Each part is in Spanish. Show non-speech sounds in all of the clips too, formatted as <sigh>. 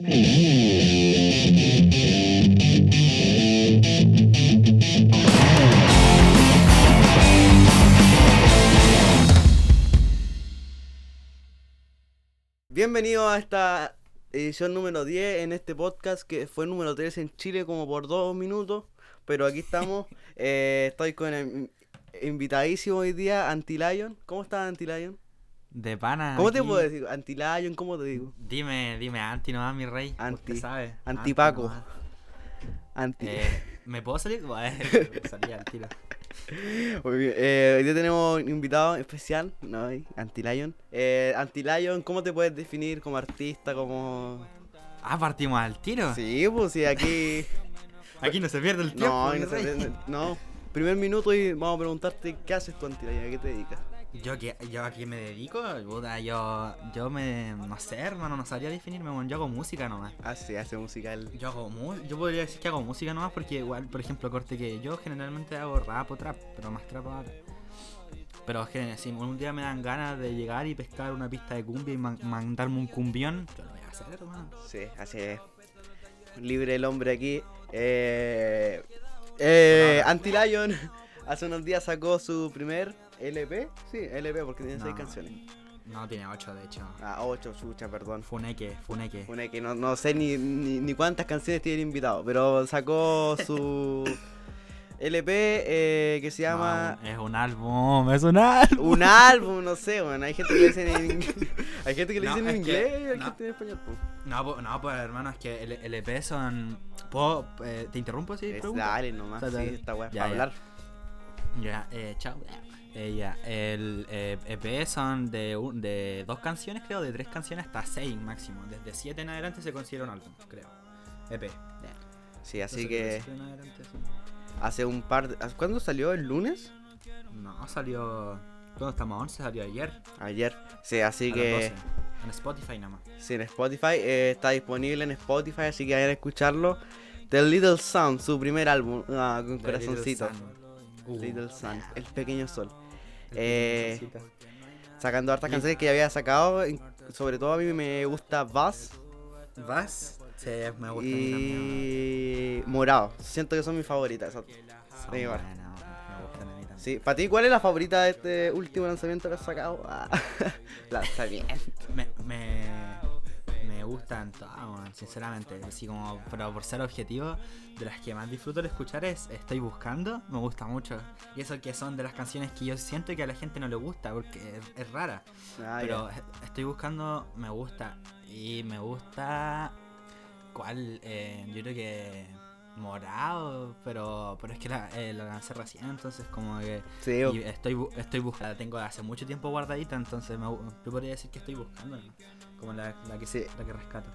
Bienvenido a esta edición número 10 en este podcast que fue número 3 en Chile como por dos minutos, pero aquí estamos. <laughs> Eh, estoy con el invitadísimo hoy día, Antilion. ¿Cómo estás, Antilion? De pana. ¿Cómo te puedo decir? Antilion, ¿cómo te digo? Dime, dime anti nomás, mi rey. Anti. Sabe. Antipaco. nomás. Anti. Eh, ¿Me puedo salir? <laughs> Bueno, salí al tiro. Eh, hoy día tenemos un invitado especial, ¿no? Antilion. Eh, Antilion, ¿cómo te puedes definir como artista, como... Ah, partimos al tiro. Sí, pues sí, aquí... <laughs> Aquí no se pierde el tiempo. no, no, sé, no. Primer minuto y vamos a preguntarte qué haces tú, Antilion, a qué te dedicas. Yo, que, yo a qué me dedico, puta, yo, yo me, no sé, hermano, no sabría definirme, bueno, yo hago música nomás. Ah, sí, hace musical. Yo hago mu yo podría decir que hago música nomás porque igual, por ejemplo, corte que yo generalmente hago rap o trap, pero más trap ahora. Pero gen- si un día me dan ganas de llegar y pescar una pista de cumbia y man- mandarme un cumbión, yo lo voy a hacer, hermano. Sí, así es. Libre el hombre aquí. Eh, eh, Antilion <laughs> hace unos días sacó su primer LP. Sí, LP porque tiene seis No. canciones. No, tiene 8 de hecho. Ah, ocho, chucha, perdón. Funeque, funeque. Una que no, no sé ni, ni, ni cuántas canciones tiene el invitado, pero sacó su <laughs> LP eh, que se llama No, es un álbum, es un álbum. un álbum, no sé, bueno, hay gente que le dice en inglés, <laughs> hay gente que le No, dice en que- inglés y hay no. gente en español. pues. No, no, pues hermano, es que el LP son. ¿Puedo, eh, ¿Te interrumpo preguntas? dale nomás, sí, dale. esta weá para ya. hablar. Ya, eh, chao. Eh, ya, el eh, EP son de, un- de dos canciones, creo, de tres canciones hasta seis máximo. Desde siete en adelante se considera un álbum, creo. EP. ya. Sí, así Entonces, que de siete en adelante, sí. hace un par de... ¿Cuándo salió? ¿El lunes? No, salió. ¿Cuándo estamos? 11 salió ayer. Ayer. Sí, así a que 12, En Spotify nada más. sí, en Spotify eh, está disponible en Spotify, así que vayan a escucharlo. The Little Sun, su primer álbum, ah, con The corazoncito. Little Sun. Uh, Little Sun, yeah. el pequeño sol. Eh, Sacando hartas canciones que ya había sacado, sobre todo a mí me gusta Bass también. y Morado. Siento que son mis favoritas. esas. Son de mi parte. buenas, me gustan a mí también. Sí, para ti, ¿cuál es la favorita de este último lanzamiento que has sacado? <laughs> Lanzamiento. Me, me, me gustan todas, weón, sinceramente. Así como, pero por ser objetivo, de las que más disfruto de escuchar es Estoy Buscando, me gusta mucho. Y eso que son de las canciones que yo siento que a la gente no le gusta, porque es, es rara. Ah, pero Estoy Buscando me gusta. Y me gusta. ¿Cuál? Eh, yo creo que. Morado, pero pero es que la, eh, la lancé recién, entonces como que Sí, y estoy, estoy buscando, la tengo hace mucho tiempo guardadita, entonces me, yo podría decir que estoy buscando, ¿no? Como la, la que, Sí. la que rescato.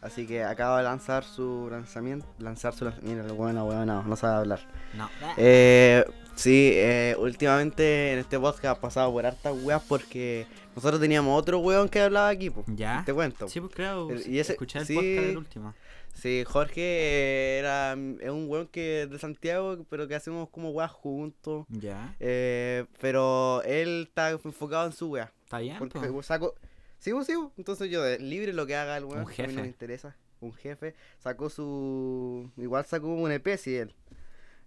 así que acaba de lanzar su lanzamiento. Lanzar su lanzamiento. Mira, bueno, bueno, no, no sabe hablar. No. Eh, sí, eh, últimamente en este podcast ha pasado por hartas weas porque nosotros teníamos otro weón que hablaba aquí, pues. ¿Ya? Te cuento. Sí, pues creo, El- y ese- escuché el sí. podcast del último. Sí, Jorge eh, era, es un weón que es de Santiago, pero que hacemos como weas juntos. ¿Ya? Eh, pero él está enfocado en su wea. ¿Está bien? Porque po? pues, saco. Sí, pues, sí, pues. entonces yo libre lo que haga el weón. Un A mí no me interesa. Un jefe. Sacó su. Igual sacó un EP, sí, él.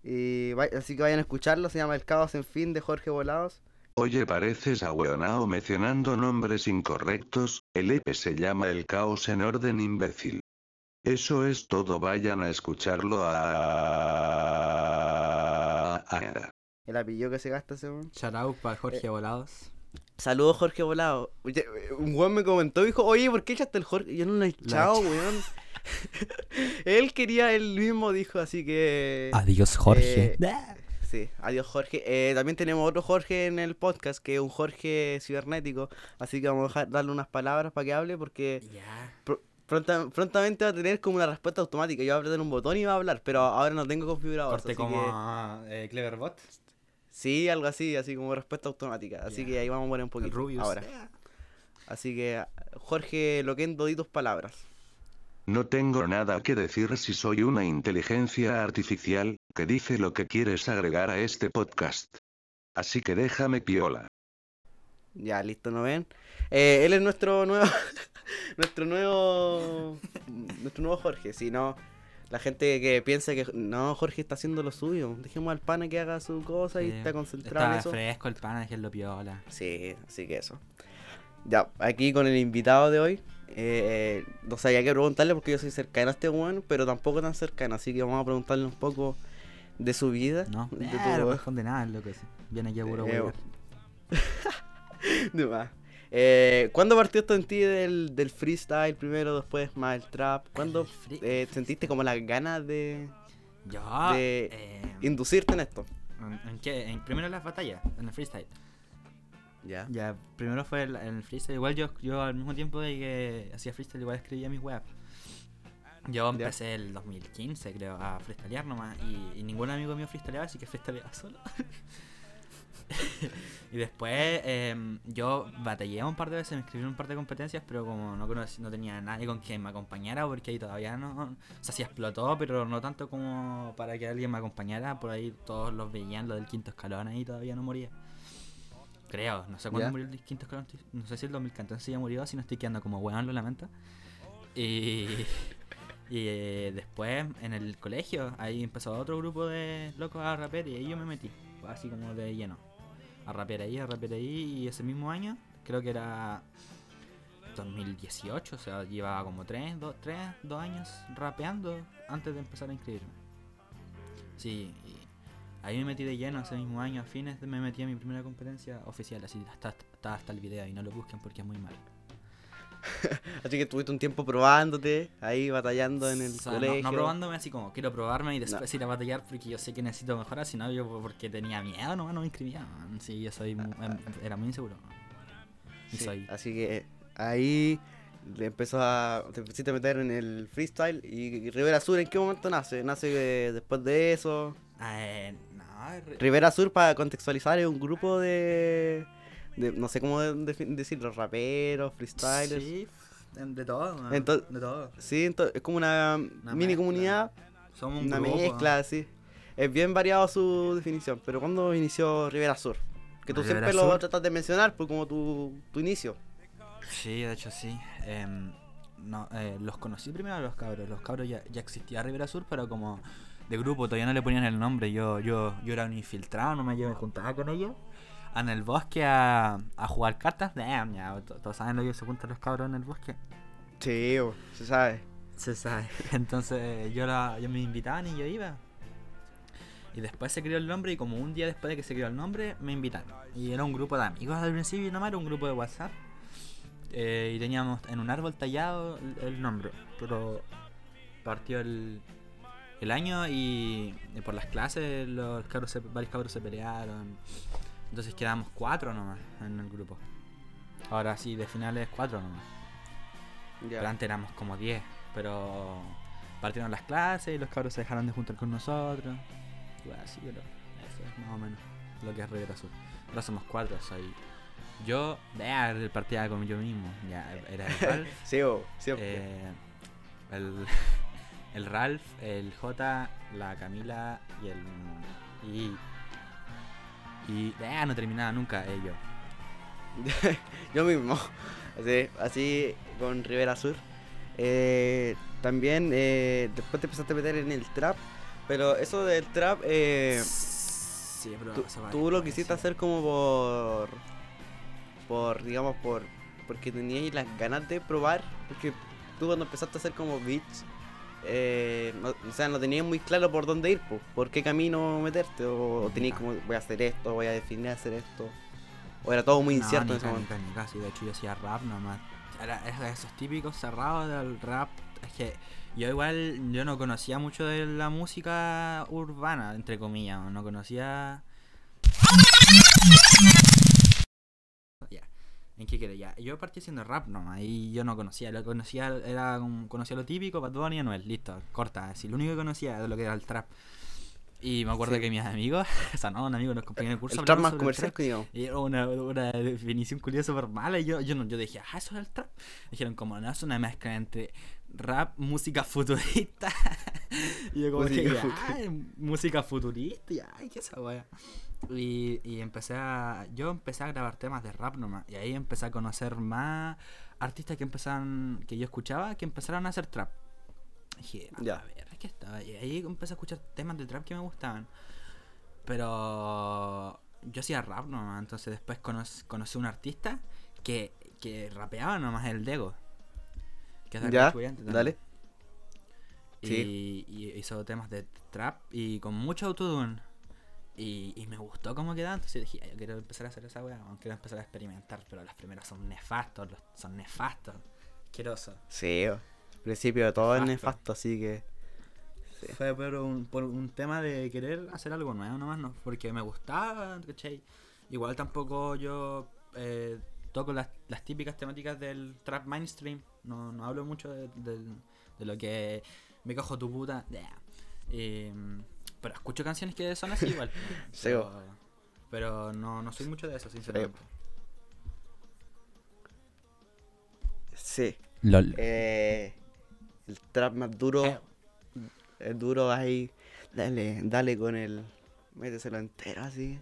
Y así que vayan a escucharlo. Se llama El Caos en Fin de Jorge Volados. Oye, pareces ahueonao mencionando nombres incorrectos, el EP se llama El Caos en Orden Imbécil. Eso es todo, vayan a escucharlo a... a- El apellido que se gasta. Shout out para Jorge Eh, Volados. Saludos, Jorge Volado. Oye, un weón me comentó, dijo, oye, ¿por qué echaste el Jorge? Yo no lo he echado, weón. <laughs> él quería, él mismo dijo, así que. Adiós, Jorge. Sí, adiós Jorge. Eh, también tenemos otro Jorge en el podcast, que es un Jorge cibernético. Así que vamos a dejar- darle unas palabras para que hable, porque Ya. pronta- prontamente va a tener como una respuesta automática. Yo voy a apretar un botón y va a hablar, pero ahora no tengo configurado. eso, Corte así como eh, Cleverbot. Sí, algo así, así como respuesta automática. Así que ahí vamos a poner un poquito. Rubius. Ahora. Así que, Jorge Loquendo, di tus palabras. No tengo nada que decir si soy una inteligencia artificial, que dice lo que quieres agregar a este podcast. Así que déjame piola. Ya, listo, ¿no ven? Eh, él es nuestro nuevo, <laughs> nuestro nuevo nuestro nuevo Jorge, si no la gente que piensa que no, Jorge está haciendo lo suyo, dejemos al pana que haga su cosa y está concentrado en Está eso. fresco el pana, que es lo piola. Sí, así que eso. Ya, aquí con el invitado de hoy, eh, no sabía qué preguntarle porque yo soy cercano a este weón, pero tampoco tan cercano, así que vamos a preguntarle un poco de su vida. No, de eh, tu- no responde nada, loco. Viene aquí a puro Eh, <laughs> de más. Eh, ¿Cuándo partió esto en ti del, del freestyle primero, después más el trap? ¿Cuándo El eh, sentiste como las ganas de Yo, de- eh, inducirte en esto? ¿en, en qué? En, primero las batallas, en el freestyle. Ya. Ya, primero fue el, el freestyle. Igual yo, yo al mismo tiempo de que hacía freestyle, igual escribía mis webs. Yo Ya. empecé el 2015, creo, a freestylear nomás. Y, y ningún amigo mío freestyleaba, así que freestyleaba <laughs> solo. <laughs> y después em, yo batallé un par de veces, me inscribí en un par de competencias, pero como no conocí, no tenía nadie con quien me acompañara, porque ahí todavía no. O sea, sí explotó, pero no tanto como para que alguien me acompañara. Por ahí todos los veían, lo del quinto escalón, ahí todavía no moría. Creo, no sé cuándo Ya. murió el quinto escalón, no sé si el 2014 ya murió, si no estoy quedando como weón, lo lamento. Y, <laughs> y eh, después en el colegio, ahí empezó otro grupo de locos a rapear y ahí yo me metí, así como de lleno. A rapear ahí, a rapear ahí, y ese mismo año, creo que era 2018, o sea, llevaba como 3, 2, 3, 2 años rapeando antes de empezar a inscribirme. Sí, y ahí me metí de lleno ese mismo año, a fines me metí a mi primera competencia oficial, así está, está hasta el video y no lo busquen porque es muy malo. <laughs> Así que tuviste un tiempo probándote, ahí batallando en el O sea, no- colegio. No, probándome así como quiero probarme y después No. ir a batallar porque yo sé que necesito mejorar, sino yo porque tenía miedo, no, no me inscribía. man. Sí, yo soy mu- em- era muy inseguro. Sí, soy Así que ahí empezó a, te empezaste a meter en el freestyle y, y Rivera Sur, ¿en qué momento nace? ¿Nace eh, después de eso? eh, no, Rivera Sur, para contextualizar, es un grupo de, de no sé cómo de- raperos, freestylers. Sí, Sí, de todo, man, Entonces- de todo. ento- es como una, Una mini mezcla. comunidad, Somos un una grupo, mezcla, sí. Es bien variado su definición, pero ¿cuándo inició Rivera Sur? Que tú Rivera siempre lo tratas de mencionar, pues como tu, tu inicio. Sí, de hecho sí. Em, no, eh, los conocí primero a los cabros. Los cabros ya, ya existía Rivera Sur, pero como de grupo todavía no le ponían el nombre. Yo, yo, yo era un infiltrado, no me, yo me juntaba con ellos en el bosque a, a jugar cartas. Damn, ya, to- todos saben lo que se juntan los cabros en el bosque. Sí, se sabe. Se sabe. <laughs> Entonces yo, la, yo me invitaban y yo iba. Y después se creó el nombre y como un día después de que se creó el nombre me invitaron. Y era un grupo de amigos al principio nomás, era un grupo de WhatsApp. Eh, y teníamos en un árbol tallado el, el nombre. Pero partió el, el año y, y por las clases los cabros se- varios cabros se pelearon. Entonces quedamos cuatro nomás en el grupo. Ahora sí, de finales cuatro nomás. Ya. Pero antes éramos como 10, pero partieron las clases y los cabros se dejaron de juntar con nosotros. Y bueno, así, pero eso es más o menos lo que es Rivera Sur. Ahora somos cuatro, soy yo, vea, partía con yo mismo. Ya, era el Ralph, <laughs> Sí, bo, siempre. eh, el, el Ralph, el J, la Camila y el. Y. Y. vea, no terminaba nunca ellos. <laughs> Yo mismo. <laughs> Así, así con Rivera Sur. Eh, también eh, después te empezaste a meter en el trap. Pero eso del trap, eh, Sí, pero tú, lo quisiste hacer como por. Por, digamos, por. Porque tenías las ganas de probar. Porque tú cuando empezaste a hacer como beats. Eh, no, o sea, no tenías muy claro por dónde ir, po, por qué camino meterte. O, o tenías como, voy a hacer esto, voy a definir hacer esto. O era todo muy No, incierto en ese momento. Ni ni casi, de hecho yo hacía rap nomás. Era esos típicos cerrados del rap. Es que yo igual, yo no conocía mucho de la música urbana, entre comillas. No conocía... ¿en qué quedé? Ya, yo partí haciendo rap nomás y yo no conocía, lo conocía, era conocía lo típico, Bad Bunny y Anuel, listo, corta, así, lo único que conocía era lo que era el trap. Y me acuerdo Sí. que mis amigos, <laughs> o sea, no, un amigo, nos compañeros de curso, El trap más el comercial digamos. Y era una, una definición curiosa súper mala. Y yo, yo, no, yo dije, ah, eso es el trap. Dijeron, como no, es una mezcla entre rap, música futurista <laughs> y yo como Música que, futurista. música futurista, y ay, qué esa wea. Y, y empecé a. Yo empecé a grabar temas de rap nomás. Y ahí empecé a conocer más artistas que empezaron. que yo escuchaba que empezaron a hacer trap. Y dije, a Ya. ver, ¿qué estaba? Y ahí empecé a escuchar temas de trap que me gustaban. Pero yo hacía rap nomás. Entonces después conocí, conocí un artista que, que rapeaba nomás el Dego. Que es Ya, dale. Y, Sí. y hizo temas de trap y con mucho autotune. Y, y me gustó cómo quedaba, entonces dije, "Ya, yo quiero empezar a hacer esa weá, quiero empezar a experimentar, pero las primeras son nefastos, los- son nefastos, asquerosos. Sí, al principio de todo es Nefasto. así que. Sí. Fue por un, por un tema de querer hacer algo nuevo nomás, no, porque me gustaba, ¿cachai? Igual tampoco yo eh, toco las, las típicas temáticas del trap mainstream, no, no hablo mucho de, lo que me cojo tu puta, yeah. Eh, pero escucho canciones que son así igual. <laughs> Sí, pero, no, no soy mucho de eso, sinceramente. Sí. LOL. Eh, el trap más duro. Eh. El duro ahí. Dale, dale con el. Méteselo entero así.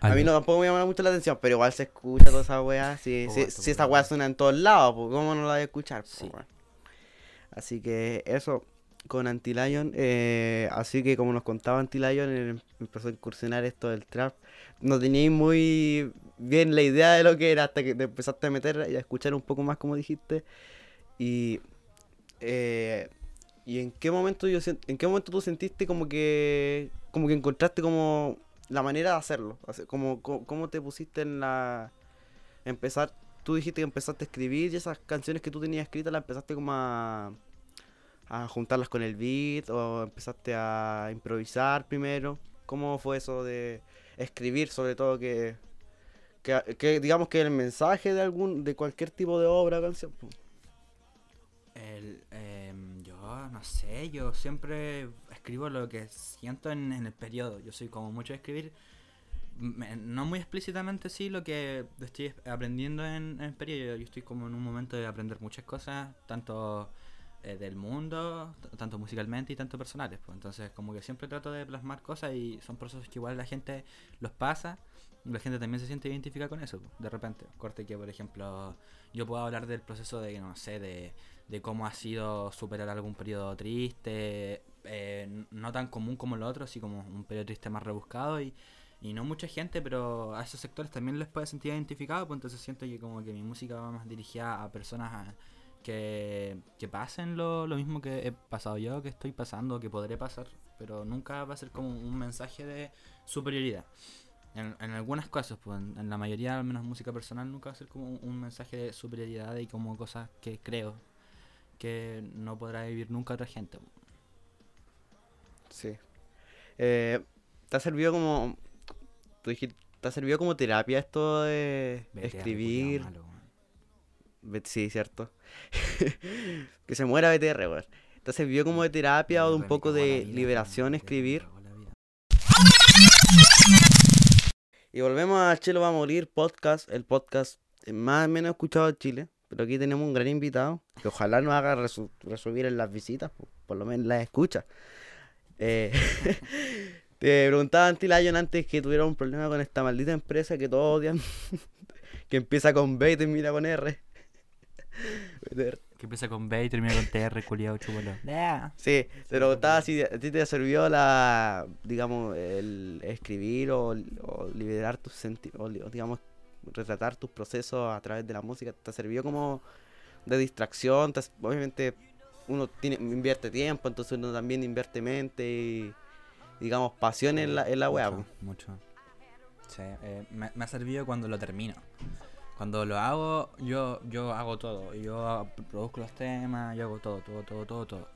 A mí no tampoco me llama mucho la atención, pero igual se escucha toda esa weá. Si, Oh, si, esto si esa weá suena en todos lados, pues ¿cómo no la voy a escuchar? Sí. weón? Así que eso con Antilion. Eh, así que como nos contaba Antilion, él empezó a incursionar esto del trap. No teníais muy bien la idea de lo que era hasta que te empezaste a meter y a escuchar un poco más, como dijiste. Y. eh, ¿Y en qué momento yo en qué momento tú sentiste como que como que encontraste como la manera de hacerlo? Hace- Como, co- cómo te pusiste en la empezar, tú dijiste que empezaste a escribir y esas canciones que tú tenías escritas las empezaste como a a juntarlas con el beat o empezaste a improvisar primero. ¿Cómo fue eso de escribir sobre todo que que, digamos que el mensaje de algún de cualquier tipo de obra canción? El, em, yo no sé, yo siempre escribo lo que siento en, el periodo. Yo soy como mucho de escribir, no muy explícitamente sí lo que estoy es- aprendiendo en, en el periodo. Yo estoy como en un momento de aprender muchas cosas, tanto eh, del mundo, tanto musicalmente y tanto personales. Pues. Entonces como que siempre trato de plasmar cosas y son procesos que igual la gente los pasa. La gente también se siente identificada con eso, de repente. Corte que, por ejemplo, yo puedo hablar del proceso de, no sé, de, de cómo ha sido superar algún periodo triste, eh, no tan común como lo otro, así como un periodo triste más rebuscado y, y no mucha gente, pero a esos sectores también les puede sentir identificado, pues entonces siento que como que mi música va más dirigida a personas que, que pasen lo, lo mismo que he pasado yo, que estoy pasando, que podré pasar, pero nunca va a ser como un mensaje de superioridad. En, en algunas cosas, pues en, en la mayoría, al menos música personal, nunca va a ser como un, un mensaje de superioridad y como cosas que creo que no podrá vivir nunca otra gente. Sí. Eh, ¿Te ha servido como tú dijiste, te ha servido como terapia esto de escribir? Sí, cierto. <laughs> que se muera BTR, weón. ¿Te ha servido como de terapia o de un poco de liberación escribir? Y volvemos a Chelo va a morir podcast, el podcast más o menos escuchado de Chile. Pero aquí tenemos un gran invitado que ojalá nos haga resu- resubir en las visitas, po- por, lo menos las escucha. Eh, <laughs> te preguntaba a ti, Lion, antes que tuviera un problema con esta maldita empresa que todos odian, <laughs> que empieza con B y termina con R. Que empieza con B y termina con TR, culiao, chúpalo. Sí, te preguntaba si a ti te sirvió la, digamos, el escribir o, o liberar tus sentimientos, digamos, retratar tus procesos a través de la música. ¿Te sirvió como de distracción? Te- obviamente uno tiene, invierte tiempo, entonces uno también invierte mente y, digamos, pasión en la, en la wea. Mucho, mucho. Sí, eh, me, me ha servido cuando lo termino. Cuando lo hago, yo, yo hago todo. Yo produzco los temas, yo hago todo, todo, todo, todo, todo.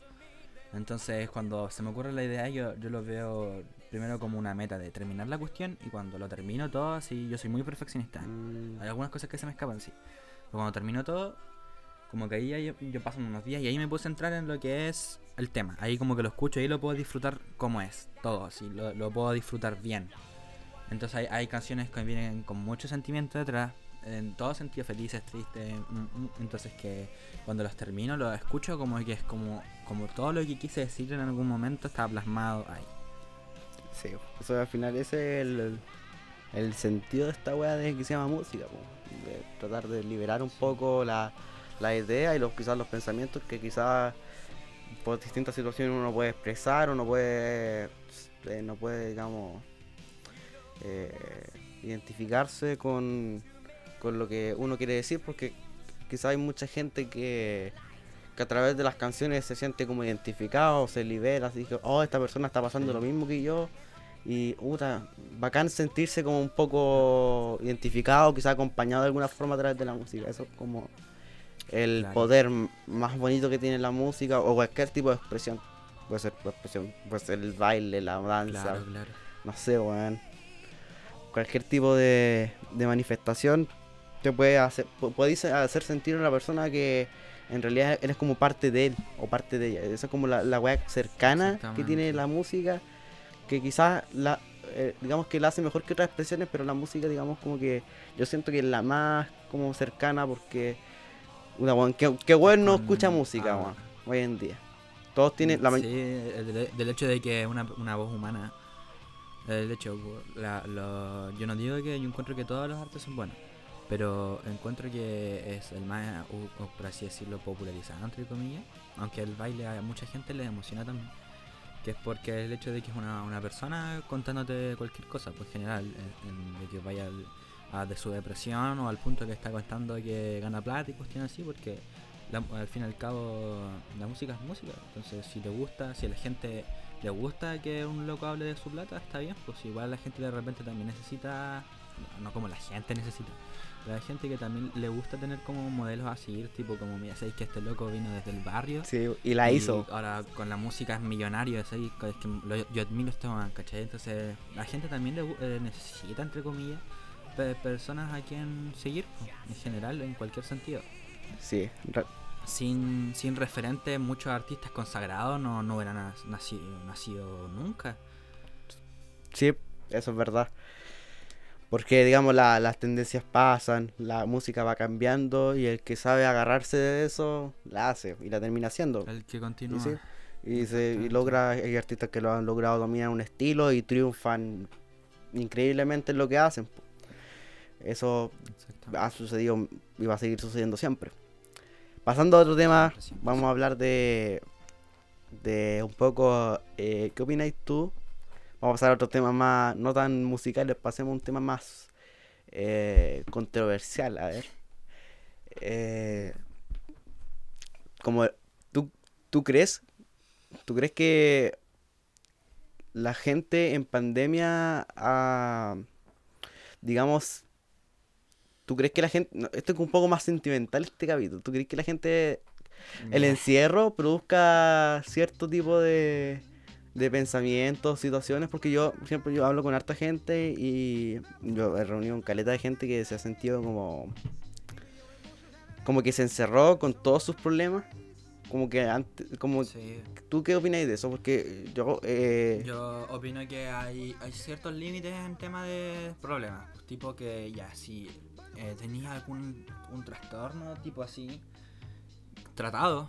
Entonces, cuando se me ocurre la idea, yo, yo lo veo primero como una meta de terminar la cuestión y cuando lo termino todo, así, yo soy muy perfeccionista. Mm, Hay algunas cosas que se me escapan, sí. Pero cuando termino todo, como que ahí yo, yo paso unos días y ahí me puse a entrar en lo que es el tema. Ahí como que lo escucho y ahí lo puedo disfrutar como es, todo, así, lo, lo puedo disfrutar bien. Entonces hay, hay canciones que vienen con mucho sentimiento detrás, en todo sentido felices, tristes. mm, mm, Entonces que cuando los termino los escucho como que es como, como todo lo que quise decir en algún momento está plasmado ahí. Sí, eso al final ese es el, el sentido de esta weá de que se llama música, de tratar de liberar un poco la, la idea y los quizás los pensamientos que quizás por distintas situaciones uno puede expresar, uno puede, eh, no puede, digamos, eh, identificarse con, con lo que uno quiere decir, porque quizás hay mucha gente que, que a través de las canciones se siente como identificado, se libera, así que, oh, esta persona está pasando lo mismo que yo. Y, puta, bacán sentirse como un poco identificado, quizás acompañado de alguna forma a través de la música. Eso es como el Claro. poder más bonito que tiene la música o cualquier tipo de expresión. Puede ser expresión, puede ser el baile, la danza, Claro, claro. no sé, weón. Cualquier tipo de, de manifestación te puede hacer, pu- podéis hacer sentir a una persona que en realidad eres como parte de él o parte de ella. Esa es como la, la weá cercana que tiene la música, que quizás la, eh, digamos que la hace mejor que otras expresiones, pero la música, digamos, como que yo siento que es la más como cercana porque, una weón, que, que weón no escucha música, ah. weón, hoy en día. Todos tienen la Sí, el del, del hecho de que es una, una voz humana. El hecho, la- lo- yo no digo que yo encuentro que todos los artes son buenos, pero encuentro que es el más, por así decirlo, popularizado, entre comillas. Aunque el baile a mucha gente le emociona también. Que es porque el hecho de que es una, una persona contándote cualquier cosa, pues en general, en- en- de que vaya al- de su depresión o al punto que está contando que gana plata y cuestiones así, porque la- al fin y al cabo la música es música. Entonces si te gusta, si a la gente le gusta que un loco hable de su plata, está bien, pues igual la gente de repente también necesita, no como la gente necesita, pero hay gente que también le gusta tener como modelos a seguir, tipo como, mira, sabéis que este loco vino desde el barrio. Sí, y la y hizo. Ahora con la música es millonario, ¿sabes? Es que lo- yo admiro man, ¿cachai? Entonces la gente también le eh, necesita, entre comillas, pe- personas a quien seguir, en general, en cualquier sentido. Sí, Sin, sin referentes, muchos artistas consagrados no, no hubieran nacido, nacido nunca. Sí, eso es verdad. Porque, digamos, la- las tendencias pasan, la música va cambiando y el que sabe agarrarse de eso, la hace y la termina haciendo. El que Y, continúa. sí, y, se, y logra, hay artistas que lo han logrado dominar un estilo y triunfan increíblemente en lo que hacen. Eso ha sucedido y va a seguir sucediendo siempre. Pasando a otro tema, vamos a hablar de, de un poco, eh, ¿qué opináis tú? Vamos a pasar a otros temas más, no tan musicales, pasemos a un tema más eh, controversial, a ver. Eh, como, ¿tú, ¿tú crees? ¿Tú crees que la gente en pandemia ha, digamos, ¿Tú crees que la gente... no, esto es un poco más sentimental este capítulo. ¿Tú crees que la gente... El encierro produzca cierto tipo de, de pensamientos, situaciones? Porque yo, por ejemplo, yo hablo con harta gente y yo he reunido un caleta de gente que se ha sentido como... Como que se encerró con todos sus problemas. Como que antes... Como, Sí. ¿Tú qué opináis de eso? Porque yo... eh, Yo opino que hay, hay ciertos límites en tema de problemas. tipo que ya, si eh, tenías algún un trastorno tipo así, tratado,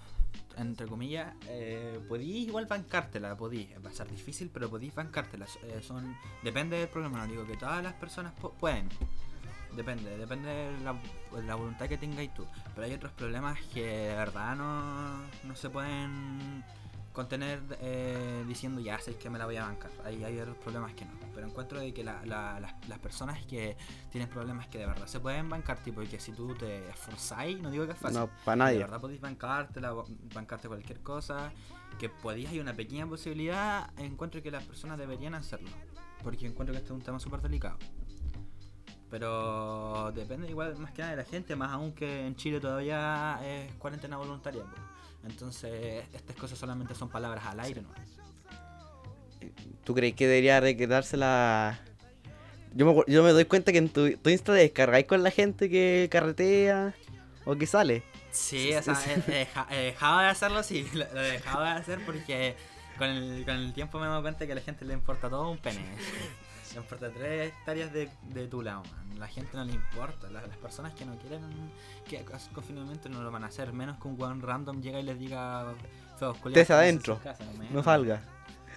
entre comillas, eh, podís igual bancártela, podís. Va a ser difícil, pero podís bancártela. Eh, son, depende del problema, no digo que todas las personas pu- pueden. Depende, depende de la, la voluntad que tengáis tú. Pero hay otros problemas que de verdad no, no se pueden contener eh, diciendo ya sé que me la voy a bancar. Hay, hay otros problemas que no. Pero encuentro de que la- la- las, las personas que tienen problemas que de verdad se pueden bancar, tipo, y que si tú te esforzáis, no digo que es fácil. no, para De nadie. verdad podéis bancarte, bancarte cualquier cosa, que podéis, hay una pequeña posibilidad, encuentro que las personas deberían hacerlo. Porque encuentro que este es un tema súper delicado. Pero depende igual más que nada de la gente, más aún que en Chile todavía es cuarentena voluntaria. Entonces, estas cosas solamente son palabras al aire, ¿no? ¿Tú crees que debería quedarse la... Yo me, yo me doy cuenta que en tu, tu Insta descargáis con la gente que carretea o que sale. Sí, o sea, he, he deja- he dejado de hacerlo, sí, <laughs> lo, lo he dejado de hacer porque con el, con el tiempo me he dado cuenta que a la gente le importa todo un pene. Le importa tres hectáreas de, de tu lado, man. La gente no le importa. La- las personas que no quieren que hacer confinamiento no lo van a hacer. Menos que un weón random llega y les diga en adentro. su casa", No menos. salga.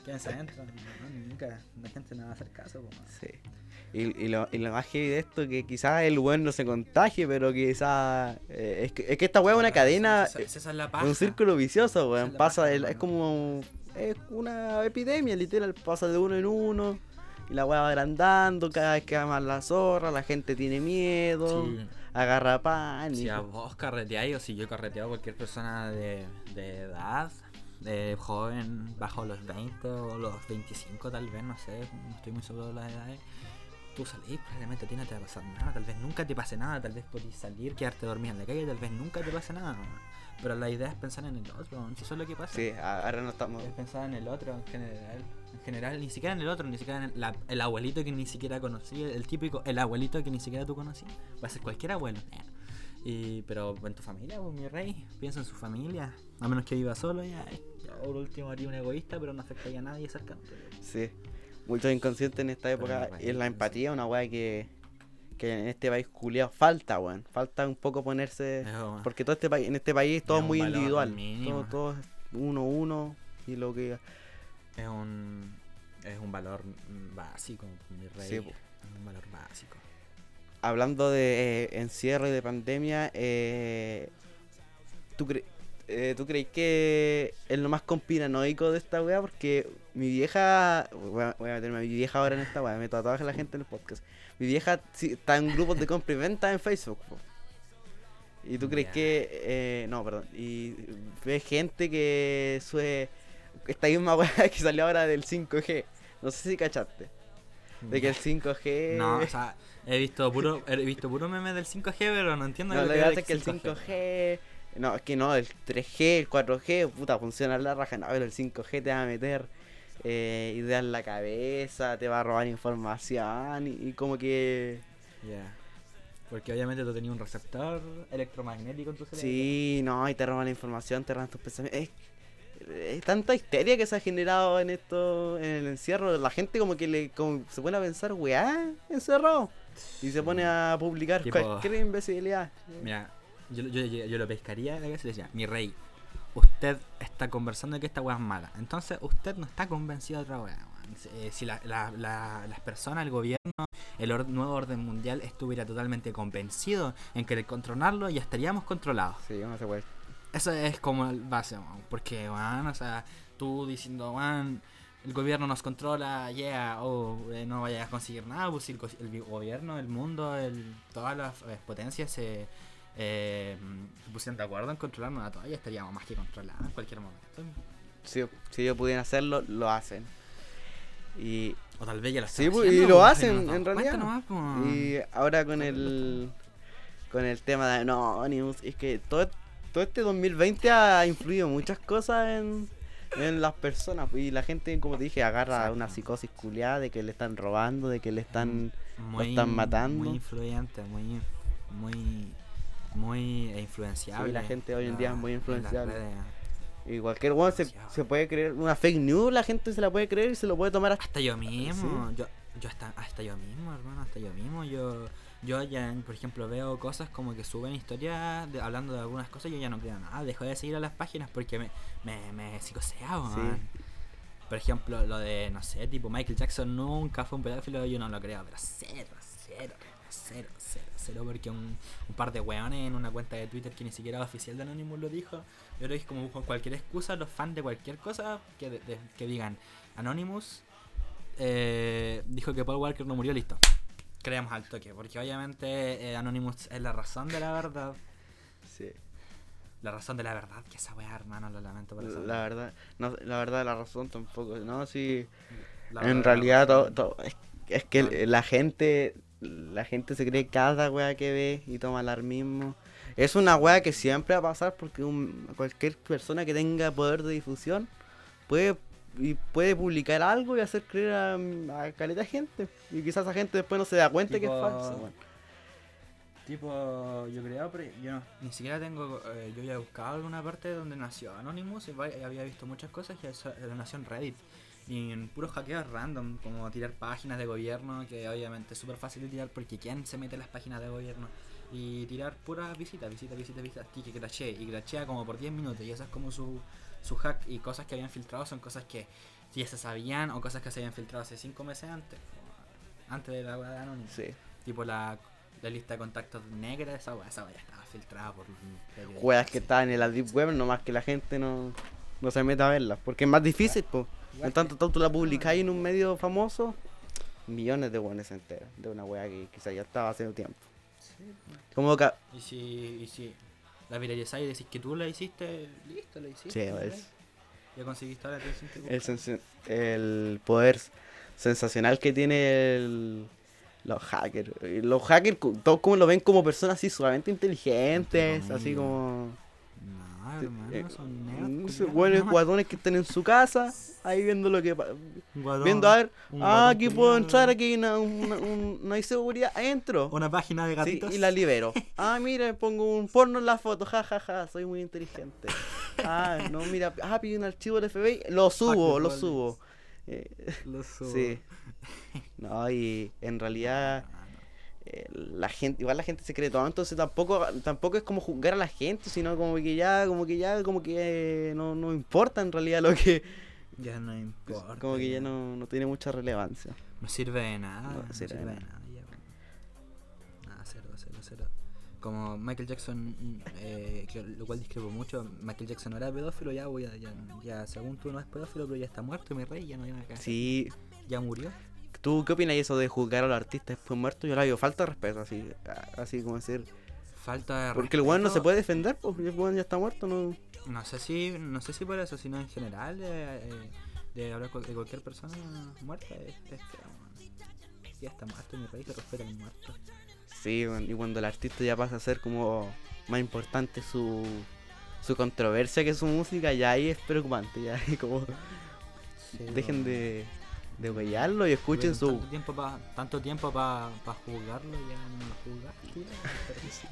Quédense adentro. No, nunca. La gente no va a hacer caso, po. Sí. Y, y lo, y lo más heavy de esto que quizás el weón no se contagie, pero quizás. eh, es, que, es que esta weá es una cadena. Esa, esa- esa es la paja. Es un círculo vicioso, weón. es Pasa, paja, el- es weón. como. Es una epidemia, literal. Pasa de uno en uno. Y la weá va agrandando. Cada vez queda más la zorra. La gente tiene miedo. Sí. Agarra pánico. Si a vos carreteáis o si yo carreteo a cualquier persona de, de edad, de joven, bajo los 20 o los 25 tal vez, no sé, no estoy muy seguro de las edades, tú salís, probablemente a ti no te va a pasar nada, tal vez nunca te pase nada, tal vez podés salir, quedarte dormido en la calle, tal vez nunca te pase nada. Pero la idea es pensar en el otro, eso es lo que pasa. Sí, ahora no estamos. Es pensar en el otro en general. En general, ni siquiera en el otro, ni siquiera en el, la- el abuelito que ni siquiera conocí, el típico, el abuelito que ni siquiera tú conocí. Va a ser cualquier abuelo. eh. Y, pero en tu familia, pues, mi rey, piensa en su familia. A menos que viva solo, ya, ya por último haría un egoísta, pero no afectaría a nadie cercano. Sí. Muchos inconscientes en esta época. es la empatía, una weá que. Que en este país culiado falta, weón. Falta un poco ponerse. Eso, Porque todo este país, en este país todo Es muy individual. Todo, todo es uno uno. Y lo que. Es un es un valor básico, mi rey. Sí, es un valor básico. Hablando de eh, encierro y de pandemia, eh, ¿tú, cre- eh, ¿tú crees que es lo más conspiranoico de esta weá? Porque mi vieja. Voy a, voy a meterme a mi vieja ahora en esta weá. Me trabaja la gente en el podcast. Mi vieja sí, está en grupos de compra y venta en Facebook. po. ¿Y tú crees Ya. que.? eh, no, perdón. Y ves gente que sube. Esta misma <laughs> weá que salió ahora del 5G. No sé si cachaste. De que el 5G. No, o sea, he visto puro, he visto puro meme del 5G, pero no entiendo No, lo que pasa es que el 5G. No, es que no, el 3G, el 4G, puta, funciona la raja. No, pero el 5G te va a meter eh, ideas en la cabeza, te va a robar información y, y como que. Ya. Porque obviamente tú tenías un receptor electromagnético en tu cerebro. Sí, no, y te roban la información, te roban tus pensamientos. Es tanta histeria que se ha generado en esto, en el encierro. La gente como que le como se pone a pensar, weá, encerrado. Y se pone a publicar Tipo- cualquier imbecilidad. Mira, yo, yo, yo, yo lo pescaría la cabeza y le decía, mi rey, usted está conversando de que esta weá es mala. Entonces usted no está convencido de otra weá. Eh, si la- la- la- las personas, el gobierno, el or- nuevo orden mundial estuviera totalmente convencido en querer controlarlo, ya estaríamos controlados. Sí, no se Eso es como el base, weón, porque, weón, o sea, tú diciendo, weón, el gobierno nos controla, yeah, o eh, no vayas a conseguir nada, pues si el, el gobierno, el mundo, el, todas las eh, potencias se eh, se pusieran de acuerdo en controlarnos a todos, ya estaríamos más que controlados en cualquier momento. Si, si ellos pudieran hacerlo, lo hacen. Y, O tal vez ya lo Sí, pues, y lo hacen, en realidad. nomás, pues. y ahora con el con el tema de Anonymous, es que todo, todo este 2020 ha influido muchas cosas en, en las personas. Y la gente, como te dije, agarra Exacto. una psicosis culiada de que le están robando, de que le están... muy, están matando. Muy influyente, muy, muy, muy influenciable. Sí, la gente hoy en día es muy en las influenciable. Y cualquier weón se, puede creer una fake news, la gente se la puede creer y se lo puede tomar hasta... Hasta yo mismo, yo, yo hasta, hasta yo mismo, hermano, hasta yo mismo, yo, yo ya, por ejemplo, veo cosas como que suben historias de- hablando de algunas cosas, yo ya no creo nada, dejo de seguir a las páginas porque me, me, me psicosea, Sí. Por ejemplo, lo de, no sé, tipo Michael Jackson nunca fue un pedófilo, yo no lo creo, pero cero, cero, cero, cero, cero, porque un, un par de weones en una cuenta de Twitter que ni siquiera es oficial de Anonymous lo dijo. Yo creo que es como con cualquier excusa, los fans de cualquier cosa que, de- de- que digan Anonymous eh, dijo que Paul Walker no murió, listo. Creemos al toque, porque obviamente eh, Anonymous es la razón de la verdad. Sí. La razón de la verdad, que esa weá, hermano, lo lamento por eso. La verdad, no, la verdad, la razón tampoco, no, sí... La en realidad todo, todo- es, es que No. la gente la gente se cree cada weá que ve y toma alarmismo. Es una weá que siempre va a pasar porque un- cualquier persona que tenga poder de difusión puede y puede publicar algo y hacer creer a, a caleta gente. Y quizás esa gente después no se da cuenta que es falso. Tipo, yo creo, pero yo no, ni siquiera tengo, eh, yo había buscado alguna parte donde nació Anonymous y había visto muchas cosas y eso, eh, nació en Reddit. Y en puros hackeos random, como tirar páginas de gobierno, que obviamente es súper fácil de tirar porque ¿quién se mete en las páginas de gobierno? Y tirar puras visitas, visitas, visitas, visitas, y que crachee, y crachea como por 10 minutos, y eso es como su, su hack, y cosas que habían filtrado son cosas que ya se sabían o cosas que se habían filtrado hace 5 meses antes, antes de la weá de Anonymous. Sí. Tipo la, la lista de contactos negra, esa weá, esa weá ya estaba filtrada por... Juegas que sí. estaban en la Deep Web, nomás que la gente no, no se meta a verlas. Porque es más difícil, pues. En tanto tú la publicáis en un medio famoso, millones de buenos se enteran de una wea que quizá ya estaba hace tiempo. Como que. Y si, y si la viralizáis y decís que tú la hiciste, listo, la hiciste. Sí, es- Ya conseguiste ahora 300 el, el poder sensacional que tiene el, los hackers. Los hackers, todos como lo ven como personas así sumamente inteligentes, así comillas. como. No, eh, hermano, son nerds. mm, culiados, buenos ¿no? guatones que están en su casa, ahí viendo lo que. Guatón, Viendo a ver, ah, aquí puedo entrar, aquí hay una, una- un- no hay seguridad, entro. Una página de Sí, gatitos. y la libero. <laughs> Ah, mira, pongo un porno en la foto, jajaja, soy muy inteligente. Ah, no, mira, ah, pide un archivo del FBI, lo subo, lo subo. Eh, Lo <laughs> subo. sí. No, y en realidad <laughs> eh, la gente, igual la gente se cree todo, entonces tampoco, tampoco es como juzgar a la gente, sino como que ya, como que ya, como que eh, no, no importa en realidad lo que, Ya no importa. como que ya no, no tiene mucha relevancia. No sirve de nada. No No, sirve de nada. nada. Nada, cero, cero, cero. Como Michael Jackson, eh, lo cual discrepo mucho. Michael Jackson no era pedófilo, ya, voy a- ya, ya, según tú no es pedófilo, pero ya está muerto, mi rey, ya no hay nada que hacer. Sí, Ya murió. ¿Tú qué opinas de eso de juzgar a los artistas después muertos? Yo la digo, falta de respeto, así, así como decir. Falta de Porque el weón no se respeto. puede defender, pues el weón ya está muerto, no. No sé si, no sé si por eso, sino en general de, eh, de hablar de cualquier persona muerta es. Ya está muerto mi rey, que respeta al muerto. Sí, y cuando el artista ya pasa a ser como más importante su, su controversia que su música, ya ahí es preocupante, ya ahí como dejen de, de huellarlo y escuchen su... tanto tiempo pa, tanto tiempo para juzgarlo ya no lo juzgaste <laughs>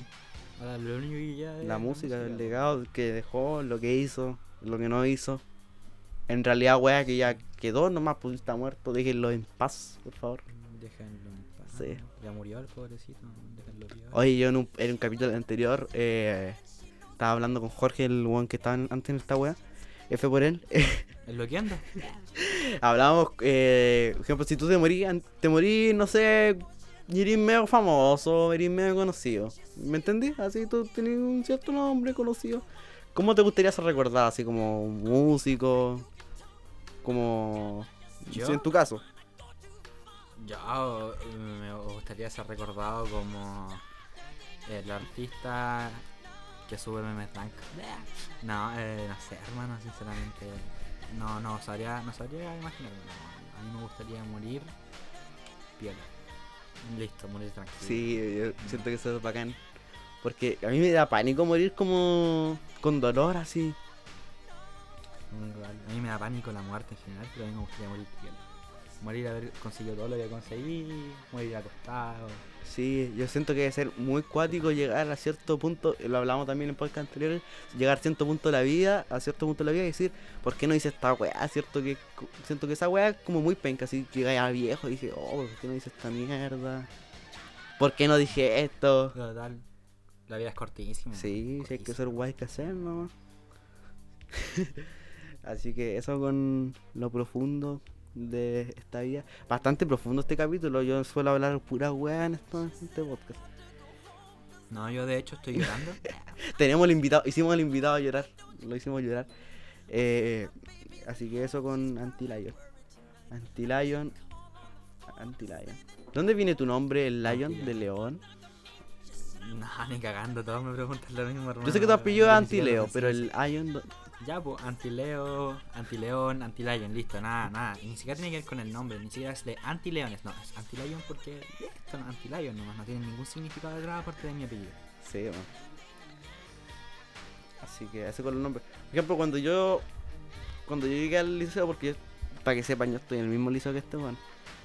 ya, ahora lo único que ya La música, el po. legado que dejó, lo que hizo, lo que no hizo. En realidad, weá, que ya quedó nomás, pues está muerto, déjenlo en paz, por favor. déjenlo en paz Sí. ya murió el pobrecito déjenlo vivir. Oye, yo en un, en un capítulo anterior eh, estaba hablando con Jorge, el weón que estaba antes en esta weá. F por él. <laughs> ¿Es lo que anda? <laughs> Hablábamos, eh, por ejemplo, si tú te morís, te morís, no sé, y eres medio famoso, eres medio conocido. ¿Me entendí? Así tú tenés un cierto nombre conocido. ¿Cómo te gustaría ser recordado? Así como músico, como... En tu caso. Yo me gustaría ser recordado como el artista que sube memes blancos. No, eh, no sé, hermano, sinceramente. No, no sabría, no sabría imaginarme. no. A mí me gustaría morir piola. Listo, morir tranquilo. Sí, yo siento que eso es bacán. Porque a mí me da pánico morir como con dolor así. A mí me da pánico la muerte en general, pero a mí me gustaría morir piola. Morir haber conseguido todo lo que conseguí, morir acostado. Sí, yo siento que debe ser muy cuático llegar a cierto punto, lo hablamos también en podcast anteriores, llegar a cierto punto de la vida, a cierto punto de la vida y decir, ¿por qué no hice esta weá? Cierto que siento que esa weá es como muy penca, así llegáis a viejo y dices, oh, ¿por qué no hice esta mierda? ¿Por qué no dije esto? Total, la vida es cortísima. Sí, si hay que ser guay que hacer, ¿no? <laughs> Así que eso con lo profundo de esta vida. Bastante profundo este capítulo. Yo suelo hablar pura weá en, este podcast. No, yo de hecho estoy llorando. <laughs> Tenemos el invitado, hicimos el invitado a llorar. Lo hicimos llorar. Eh, así que eso con Anti-Lion. Anti-Lion. Anti-Lion. ¿Dónde viene tu nombre, el Lion de León? no, ni cagando, todos me preguntan lo mismo, hermano. Yo sé que tu apellido es Anti-Leo, pero el Lion. Ya, pues, anti-Leo, anti-león, anti-lion, listo, nada, nada. Y ni siquiera tiene que ver con el nombre, ni siquiera es de anti-leones, no, es anti-lion porque no, anti-lion nomás, no tiene ningún significado detrás aparte de mi apellido. Sí, man. Así que eso con los nombres. Por ejemplo, cuando yo cuando yo llegué al liceo, porque para que sepan, yo estoy en el mismo liceo que este, weón.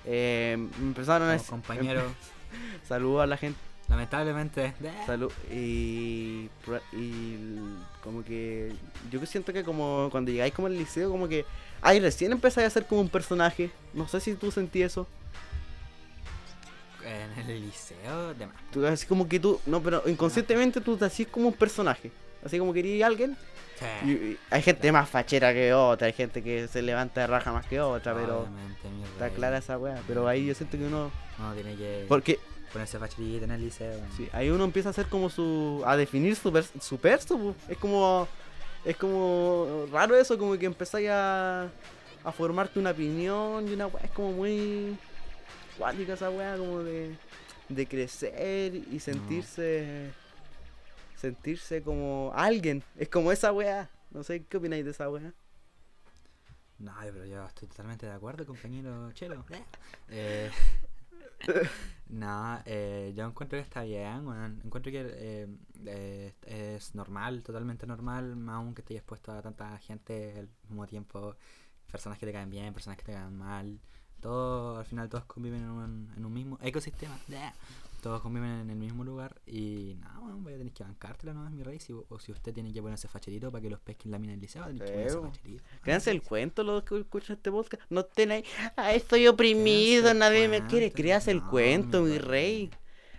Eh, me empezaron a decir, compañero, <laughs> saludo a la gente, Lamentablemente. Salud. Y, y como que yo que siento que como cuando llegáis como al liceo, como que, ay, recién empezáis a ser como un personaje. No sé si tú sentí eso. En el liceo, de más. Tú, así como que tú, no, pero inconscientemente tú te hacís como un personaje. Así como querías alguien. Y, Sí. y hay gente más fachera que otra, hay gente que se levanta de raja más que otra, pero está clara esa weá. Pero ahí yo siento que uno. Uno tiene que Porque ponerse facherita en el liceo. sí, ahí uno empieza a hacer como su. a definir su, pers- su perso. Es como. Es como raro eso, como que empezáis a. a formarte una opinión y una weá. Es como muy. cuática esa weá, como de. de crecer y sentirse. sentirse como alguien. Es como esa weá. No sé, ¿qué opináis de esa weá? No, pero yo estoy totalmente de acuerdo, compañero Chelo. <laughs> Eh, <laughs> no, eh, yo encuentro que está bien. Encuentro que eh, eh, es normal, totalmente normal, más aún que estés expuesto a tanta gente al mismo tiempo. Personas que te caen bien, personas que te caen mal. Todos, al final, todos conviven en un, en un mismo ecosistema. Todos conviven en el mismo lugar. Y nada, bueno, voy a tener que bancártela, ¿no? Es mi rey. Si, o si usted tiene que ponerse facherito para que los pesquen la mina del liceo, tener que ponerse facherito. Créanse el cuento los que escuchan este podcast. No tenéis. Ah, estoy oprimido, Créanse nadie me quiere. Créase el cuento, mi rey.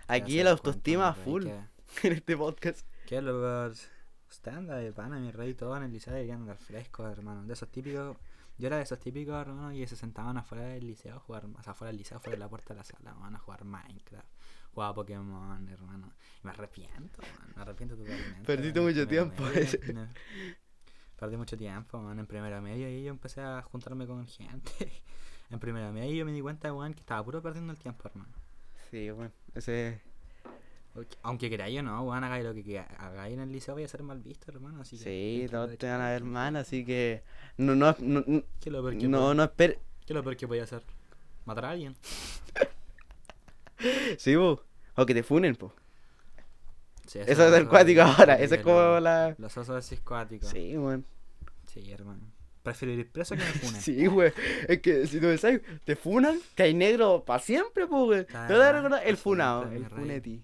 Aquí el autoestima full en este podcast. Que, que los stand de pana, mi rey, todos en el liceo deberían andar frescos, hermano. De esos típicos. Yo era de esos típicos, hermano, y se sentaban afuera del liceo a jugar, o sea, afuera del liceo, afuera de la puerta de la sala, van a jugar Minecraft. Jugaba Pokémon, hermano. Y me arrepiento, man, me arrepiento totalmente. Perdiste man, mucho tiempo, no. Perdí mucho tiempo, man, en primera media y yo empecé a juntarme con gente. <laughs> en primera media yo me di cuenta, weón, que estaba puro perdiendo el tiempo, hermano. Sí, bueno, ese. Aunque queráis o no, weón, hagáis lo que hagáis en el liceo, voy a ser mal visto, hermano. Así que Sí, todos te van a ver mal, así que. No, no, no, no, ¿Qué es lo peor que no, puedo- no esper- ¿Qué es lo peor que voy a <laughs> hacer? ¿Matar a alguien? <laughs> Sí, po. O que te funen, po. Sí, Eso es el cuático ahora, eso es como la. Los osos psicóticos. Sí. Sí, weón. hermano. Prefiero ir preso que me funen. <laughs> Sí, güey. Es que si tú sabes, te funan, que hay negro para siempre, pues, güey. Te Ah, voy a recordar el funado, el funeti.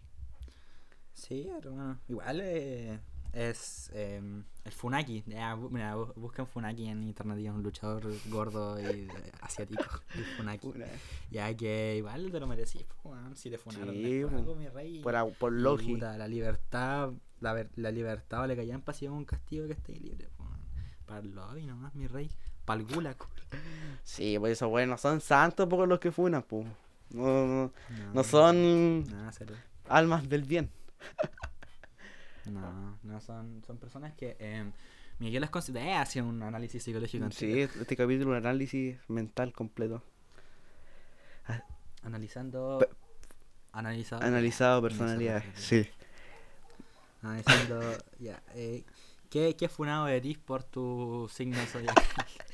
Sí, hermano. Igual eh, es eh, el Funaki. Bu- mira, bu- busquen Funaki en internet y es un luchador gordo y eh, asiático. El Funaki. Funa- Ya que igual te lo merecís, weón. Si te funaron Sí, por algo, mi rey. Por, a- por Y, logi. puta, la libertad, la, ver- la libertad o le caían pasión un castigo que esté libre. po. Para el lobby nomás, mi rey. Para el gulag. Sí, pues esos güeyes no son santos por los que funan, pues. No, no, No, no son almas del bien. <laughs> No, no son, son personas que eh, Miguel las considera hacia un análisis psicológico. Sí, este capítulo es un análisis mental completo. Analizando. Pe- Analizado. Analizado personalidades, sí. Analizando. <laughs> ya. Eh, ¿qué, ¿Qué funado eres por tu signo zodiacal?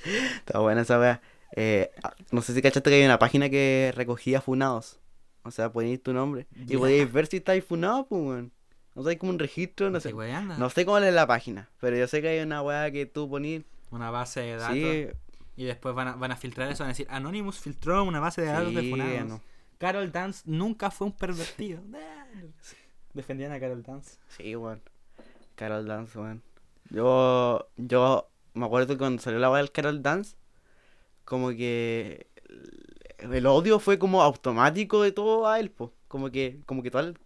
<laughs> Está buena esa wea. Eh, ah, no sé si cachaste que hay una página que recogía funados. O sea, ponías tu nombre. Y Ya. podíais ver si estáis funado, pues, weón. No sé, hay como un registro, no sé. No sé cómo es la página, pero yo sé que hay una weá que tú ponías. Una base de datos. Sí, Y después van a, van a filtrar eso, van a decir, Anonymous filtró una base de datos de funados. no. Carol Dance nunca fue un pervertido. <laughs> Defendían a Carol Dance. Sí, weón. Carol Dance, weón. Yo, yo me acuerdo que cuando salió la weá del Carol Dance, como que el el odio fue como automático de todo a él, po. Como que, como que todo el-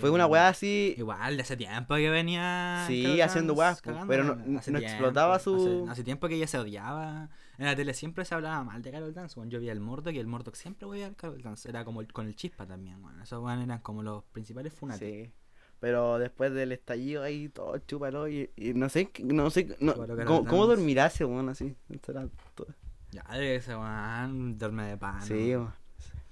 fue una weá así. Igual, de hace tiempo que venía. Sí, haciendo po, cagando, pero no- no tiempo, explotaba su- Hace, hace tiempo que ella se odiaba. En la tele siempre se hablaba mal de Carol Dance. Yo vi el Murdoch y el Murdoch siempre veía al Carol Dance. Era como el- con el chispa también, weón. Esos weón eran como los principales fanáticos. Sí. Pero después del estallido ahí todo chúpalo y, y no sé, no sé, no, ¿cómo, cómo dormirá ese weón así? Todo- Ya, ese weón duerme de pan. Sí, weón.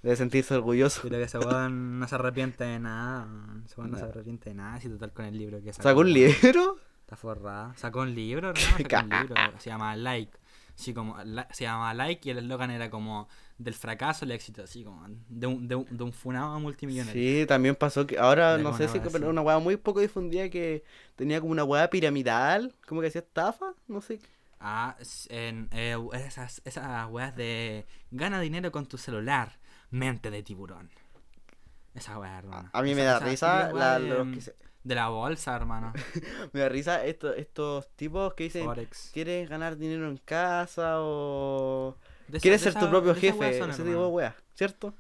Debe sentirse orgulloso. Creo que ese <laughs> weón no se arrepiente de nada. Ese weón no se No. arrepiente de nada. Si total con el libro que sacó. ¿Sacó un libro? Está forrada. Sacó un libro, <laughs> hermano. Sacó un libro. Se llama Like. Sí, como, la- se llama Like y el eslogan era como del fracaso al éxito, así como de un, de un, de un funado multimillonario. Sí, también pasó que ahora no sé si pero así. una weá muy poco difundida que tenía como una weá piramidal, como que hacía estafa, no sé. Ah, en, eh, esas, esas weas de gana dinero con tu celular, mente de tiburón. Esa weá, hermano. A mí Esa- me da esa risa weá la- de, los que se- de la bolsa, hermano. <laughs> me da risa esto- estos tipos que dicen, Forex. ¿quieres ganar dinero en casa o De quieres ser tu propio weá jefe? son, Ese tipo de weas, ¿cierto?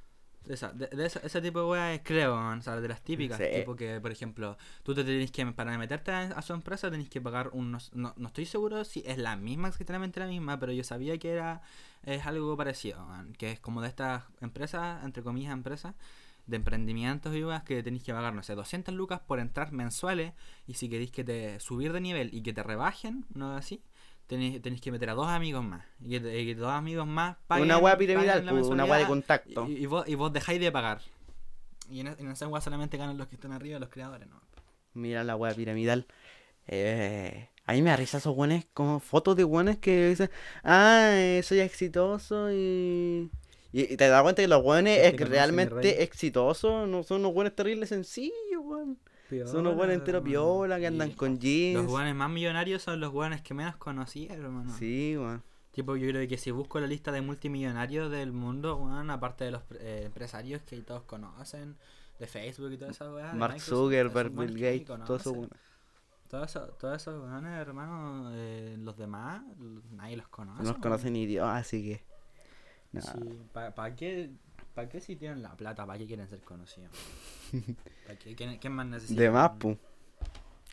Esa- de- de esa- ese tipo de weas creo, o sea, de las típicas. Sí. Tipo que, por ejemplo, tú te tenés que, para meterte a, a su empresa, tenés que pagar unos. No, no estoy seguro si es la misma, exactamente la misma, pero yo sabía que era es algo parecido, man, que es como de estas empresas, entre comillas, empresas de emprendimientos y weas que tenéis que pagar, no sé, 200 lucas por entrar mensuales y si queréis que te subir de nivel y que te rebajen, no así. Tenéis, tenéis que meter a dos amigos más. Y que, y que dos amigos más paguen. una paguen piramidal, pues, una wea de contacto. y, y vos, y vos dejáis de pagar. Y en, en esa wea solamente ganan los que están arriba, los creadores, ¿no? Mira la wea piramidal. Eh, a mí me da risa esos buenos, como fotos de buenos que dicen, ah, eh, soy exitoso y... Y, y te das cuenta que los buenos es realmente exitosos, no son unos buenos terribles sencillos, weón. Son unos buenos enteros piola que andan con Los jeans. weones más millonarios son los weones que menos conocí, hermano. Sí, weón. Tipo, yo creo que si busco la lista de multimillonarios del mundo, weón, aparte de los eh, empresarios que todos conocen, de Facebook y toda esa weá. de Mark Zuckerberg, Bill Gates, todo eso, conocen. Todo eso, todos esos weones, hermano, eh, los demás, nadie los conoce. No los weón. conocen ni Dios, así que... nada. Sí, ¿para qué, pa qué si tienen la plata? ¿Para qué quieren ser conocidos? <laughs> ¿Pa qué? ¿Quién, quién más necesita? De más, pu.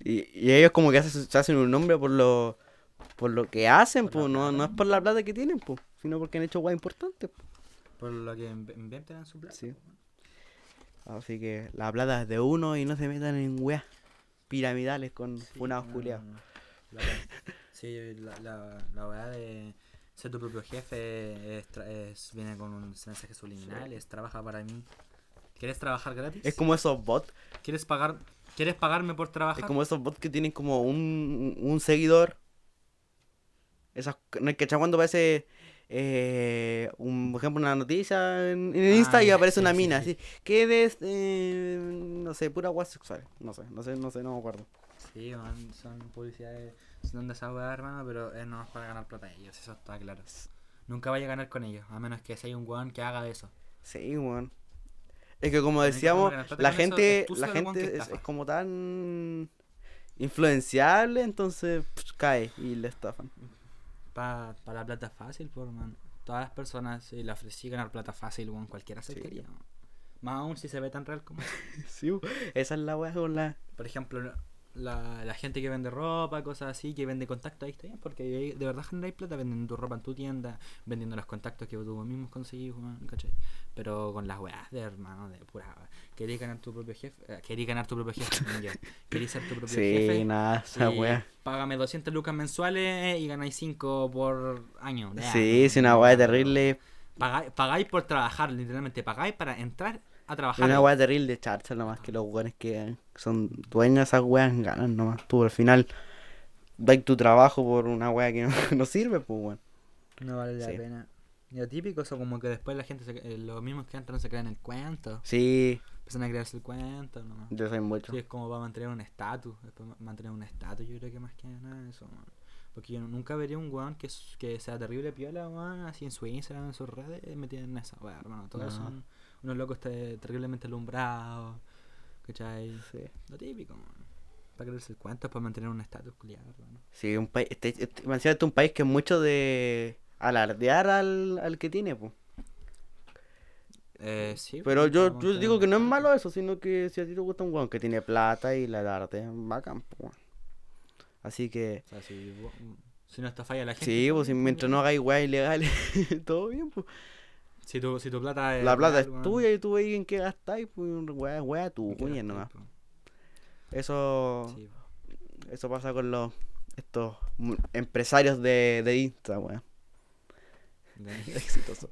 Y, y ellos como que se hacen un nombre por lo por lo que hacen, pues, no, no es por la plata que tienen, pues, sino porque han hecho guay importantes. pu. Por lo que inv- invierten en su plata. Sí. Así que la plata es de uno y no se metan en weas piramidales con Sí, funados no, culiados. no, no. La weá- Sí, la, la, la weá de ser tu propio jefe es, viene con un mensaje subliminal, es trabaja para mí. ¿Quieres trabajar gratis? Es como esos bots, ¿Quieres pagar ¿Quieres pagarme por trabajar? es como esos bots que tienen como un, un seguidor. Esas, no es que cuando aparece eh, un, por ejemplo una noticia en, en Ah, Insta y aparece sí, una mina sí. así que des eh, no sé pura guas sexual no sé no sé no sé no me acuerdo Sí, man, son publicidades, son de esa weá, hermano, pero es no es para ganar plata ellos, eso está claro. Nunca vaya a ganar con ellos, a menos que sea un weón que haga eso. Sí, weón. Es que como decíamos, de la eso gente, la gente es, como tan influenciable, entonces pff, cae y le estafan. Para la plata fácil, por man. Todas las personas si le ofrecí ganar plata fácil, weón, cualquiera Sí. aceptaría. weón. Más aún si se ve tan real como. <laughs> Sí, esa es la weá con la. Por ejemplo, la, la gente que vende ropa, cosas así, que vende contactos, ahí está bien, porque ahí de verdad generáis plata vendiendo tu ropa en tu tienda, vendiendo los contactos que tú mismos conseguís, ¿cachai? Pero con las weas de hermano, de pura. Queréis ganar tu propio jefe, eh, queréis ganar tu propio jefe, ya. queréis ser tu propio Sí, jefe. nada, esa y weá. Págame 200 lucas mensuales y ganáis 5 por año. Sí, es una no, terrible. Pagáis, pagáis por trabajar, literalmente, pagáis para entrar a trabajar. Una weá terrible de charcha nomás que los weones que son dueños de esas weas ganan nomás. Tú al final dais tu trabajo por una weá que no, <laughs> no sirve, pues weón. No vale la Sí. pena. Y lo típico, eso como que después la gente, se, eh, los mismos que entran se crean el cuento. Sí, Empiezan a crearse el cuento, ¿no? yo soy mucho. Sí, es como para mantener un estatus. Mantener un estatus, yo creo que más que nada eso, man. Porque yo nunca vería un weón que, que sea terrible piola, weón, así en su Instagram, en sus redes, metido en esa, weón, hermano. Todos No. son unos locos te- terriblemente alumbrados, ¿cachai? Sí. Lo típico, man. Para creerse el cuento, es para mantener un estatus culiado, hermano. Sí, un país, este, este, este es un país que es mucho de alardear al, al que tiene, pues. Eh, sí. Pero pues, yo, yo digo que no es malo eso, sino que si a ti te gusta un weón que tiene plata y la alardea, bacán, pues. Así que, O sea, si, vos- si no está falla la gente. sí, pues si mientras no hagáis weas ilegales, <laughs> todo bien, pues. Si tu, si tu plata es. La plata es tuya y tú veis en qué gastáis, pues ¿en qué tuya gastáis, nomás. Eso, Sí, eso pasa con los estos empresarios de, de Insta, weón. <laughs> Exitoso.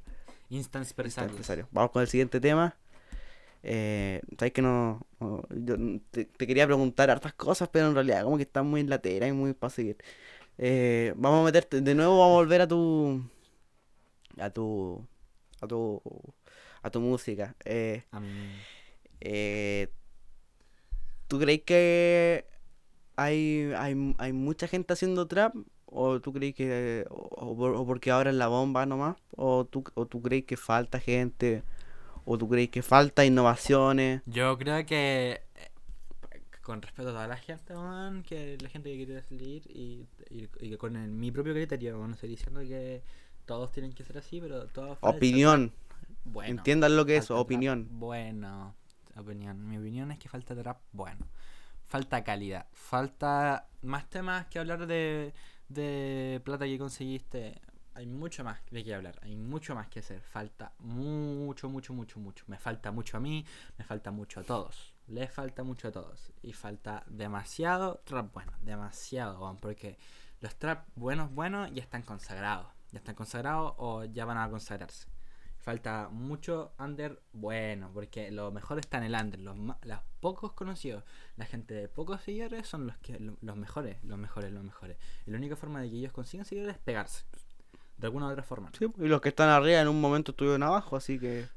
Instance Insta empresarios. empresario. Vamos con el siguiente tema. Eh, Sabes que no. no- yo te, te quería preguntar hartas cosas, pero en realidad como que están muy en la tela y muy para seguir. Eh, vamos a meterte. De nuevo vamos a volver a tu. A tu. A tu. A tu música. Eh, A mí. eh, ¿Tú crees que hay, hay, hay mucha gente haciendo trap? ¿O tú crees que... O, o por- o porque ahora es la bomba nomás? ¿O tú, ¿O tú crees que falta gente? ¿O tú crees que falta innovaciones? Yo creo que, eh, con respeto a toda la gente, que la gente que quiere salir y, y, y que con el- mi propio criterio, no estoy diciendo que todos tienen que ser así, pero todos... Opinión. Bueno. Entiendan lo que es, trap opinión. Bueno, opinión. Mi opinión es que falta trap bueno. Falta calidad. Falta más temas que hablar de, de plata que conseguiste. Hay mucho más de qué hablar. Hay mucho más que hacer. Falta mucho, mucho, mucho, mucho. Me falta mucho a mí. Me falta mucho a todos. Les falta mucho a todos. Y falta demasiado trap bueno. Demasiado, weón, Porque los trap buenos, buenos ya están consagrados. Ya están consagrados o ya van a consagrarse. Falta mucho under bueno, porque lo mejor está en el under. Los, los pocos conocidos, la gente de pocos seguidores son los que lo- los mejores, los mejores, los mejores. Y la única forma de que ellos consigan seguidores es pegarse. De alguna u otra forma. Sí, y los que están arriba en un momento estuvieron abajo, así que.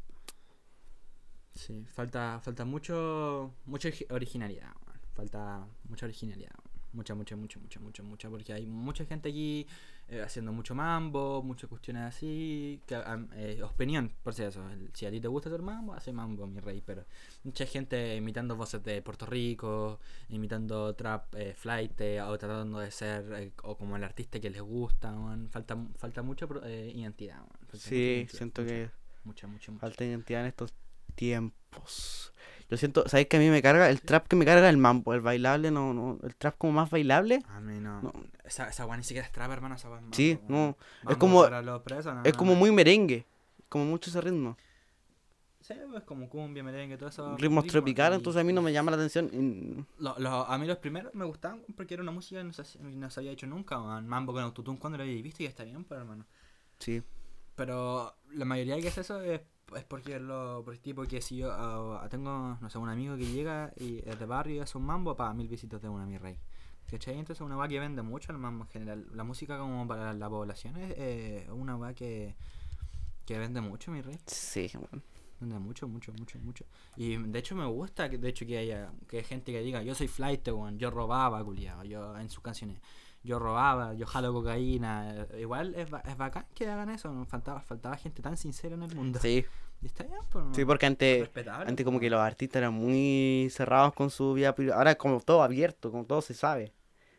Sí, falta, falta mucho, mucha origi- originalidad. Falta mucha originalidad. Mucha, mucha, mucha, mucha, mucha, mucha. Porque hay mucha gente aquí eh, haciendo mucho mambo, muchas cuestiones así. Que, am- eh, opinión, por si eso. el- Si a ti te gusta hacer mambo, hace mambo, mi rey. Pero mucha gente imitando voces de Puerto Rico, imitando trap, eh, flight, eh, o tratando de ser o como el artista que les gusta. weón. Falta, falta mucha eh, identidad. weón. Falta mucha Sí, identidad, siento mucha, que Mucha, mucha, mucha. falta identidad en estos tiempos. Yo siento, ¿sabes que a mí me carga? El trap que me carga es el mambo, el bailable, no, no. El trap como más bailable. A mí no. No. Esa, esa weá ni siquiera es trap, hermano. Esa es mambo, Sí, no. Mambo como- para los presos, no, Es no, como muy merengue. Como mucho ese ritmo. Sí, es como cumbia, merengue, todo eso. Ritmos tropicales, entonces a mí no me llama la atención. y- Lo- lo- a mí los primeros me gustaban porque era una música que no se, no se había hecho nunca. weón. Mambo con autotune cuando lo había visto y está bien, pero hermano. Sí. Pero la mayoría que hace eso es, es porque lo por tipo que si yo ah, tengo, no sé, un amigo que llega y es de barrio y hace un mambo para mil visitas de una mi rey. ¿Cachai? Entonces es una weá que vende mucho el mambo en general. La música como para la población es eh, una weá que, que vende mucho, mi rey. Sí, bueno. Vende mucho, mucho, mucho, mucho. Y de hecho me gusta que de hecho que haya que hay gente que diga, yo soy flight, weón, yo robaba, culiado, yo en sus canciones. Yo robaba, yo jalo cocaína. Igual es, es bacán que hagan eso. ¿no? Faltaba, faltaba gente tan sincera en el mundo. Sí. Y está bien, pues, Sí, porque antes, antes pues, como ¿no? que los artistas eran muy cerrados con su vida privada. Ahora es como todo abierto, como todo se sabe.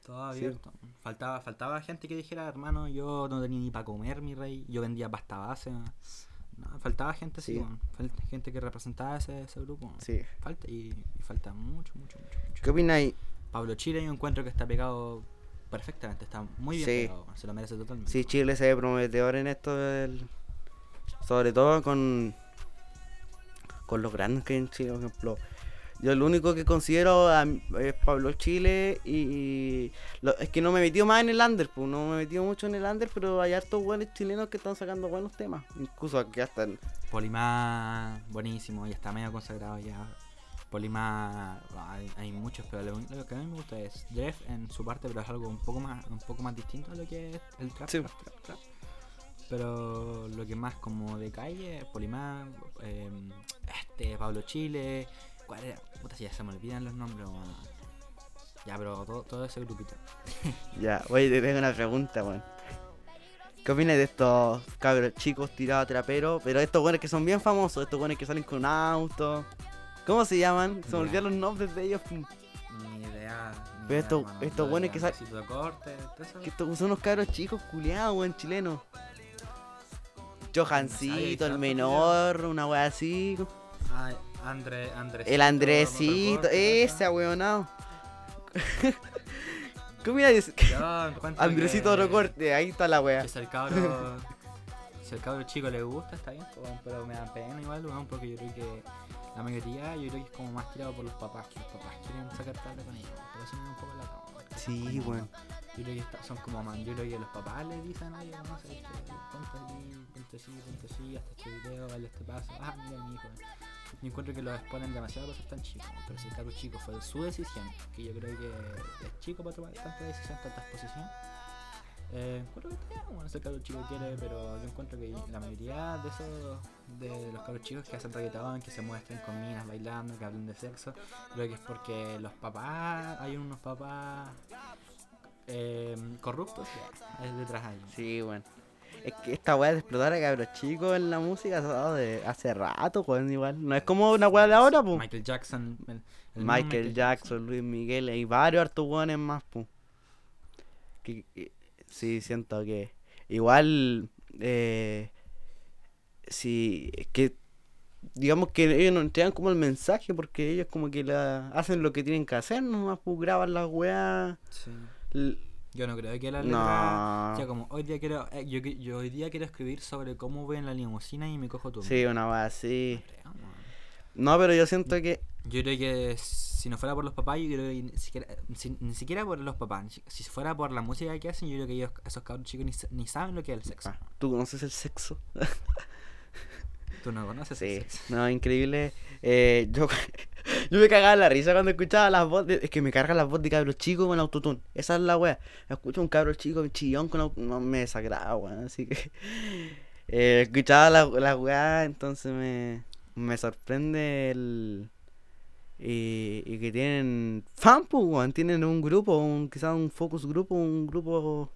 Todo Sí. abierto. Faltaba, faltaba gente que dijera, hermano, yo no tenía ni para comer, mi rey. Yo vendía pasta base. No, faltaba gente así, Sí. Falta gente que representaba ese, ese grupo. Sí. Falta, y, y falta mucho, mucho, mucho, mucho. ¿Qué opináis? Pablo Chile yo encuentro que está pegado perfectamente, está muy bien Sí. pegado, se lo merece totalmente. Sí, Chile se ve prometedor en esto. Sobre todo con... Con los grandes que hay en Chile, por ejemplo. Yo lo único que considero a- es Pablo Chile y... y lo- es que no me he metido más en el under, pues. No me he metido mucho en el under, pero hay hartos buenos chilenos que están sacando buenos temas. Incluso aquí hasta... el- Polimá, buenísimo, ya está medio consagrado ya. Polimá, hay, hay muchos, pero lo, lo que a mí me gusta es Jeff en su parte, pero es algo un poco más, un poco más distinto a lo que es el trap, Sí. trap, trap, trap. Pero lo que más como de calle, Polimá, eh, este, Pablo Chile, ¿cuál era? Puta, si ya se me olvidan los nombres. Ya, pero todo, todo ese grupito. <laughs> Ya, oye, te tengo una pregunta, weón. ¿Qué opinas de estos cabros chicos tirados a traperos? Pero estos buenos que son bien famosos, estos buenos que salen con auto. ¿Cómo se llaman? Se me olvidaron los nombres de ellos. Ni idea. ni Pero estos buenos que sal- Andresito de corte, todo eso. Que estos son unos cabros chicos culiados, weón, chilenos. Johancito, el menor, una wea así. Ay, Andre, Andresito. El Andresito, ese aweonado. <laughs> ¿Cómo iba a decir? Yo encuentro Andresito Orocorte, ahí está la wea. si al cabro. si al cabro chico le gusta, está bien, pero me da pena igual, weón, porque yo creo que la mayoría, yo creo que es como más tirado por los papás, que los papás quieren sacar plata con ellos, pero eso me da un poco la weón. Sí, weón. Yo creo que está- son como man, yo creo que los papás le dicen, oye, no sé, ponte aquí, ponte así, ponte así, hasta este video, baila este paso, ah, mira mi hijo. Yo encuentro que lo exponen demasiado ser tan chicos, pero si el cabro chico fue su decisión, que yo creo que es chico para tomar tanta decisión, tanta exposición. Eh, encuentro que está bien, bueno, ese cabro chico quiere, pero yo encuentro que la mayoría de esos, de los cabros chicos que hacen reggaetón, que se muestren con minas bailando, que hablen de sexo, creo que es porque los papás, hay unos papás eh, corruptos, es detrás ahí. Sí, weón. Es que esta weá de explotar a cabros chicos en la música se ha dado de hace rato, weón, igual. No es como una weá de ahora, pues. Michael Jackson. el- Michael Jackson, Luis Miguel, y varios hartos weones más, pues. Que, que- sí, siento que igual, eh, sí, es que digamos que ellos no entregan como el mensaje porque ellos como que la, hacen lo que tienen que hacer, nomás pues graban las weas. Sí. Yo no creo que la letra No. sea como hoy día quiero eh, yo, yo hoy día quiero escribir sobre cómo voy en la limusina y me cojo tu Sí, una wea así. No, pero yo siento que Yo creo que si no fuera por los papás, yo creo que ni siquiera, si- ni siquiera por los papás, si- fuera por la música que hacen, yo creo que ellos, esos cabros chicos ni, ni saben lo que es el sexo. Ah, ¿Tú conoces el sexo? Tú no conoces Sí, el sexo. no, increíble. Eh, yo, <laughs> yo me cagaba la risa cuando escuchaba las voces. Es que me cargan las voces de cabros chicos con autotune. Esa es la wea. Escucho un cabro chico chillón con autotune. No me desagrada, weón. Así que. <laughs> eh, escuchaba la, la wea, entonces me, me sorprende el. Y, y que tienen fan, pues. Tienen un grupo, un, quizás un focus grupo, un grupo.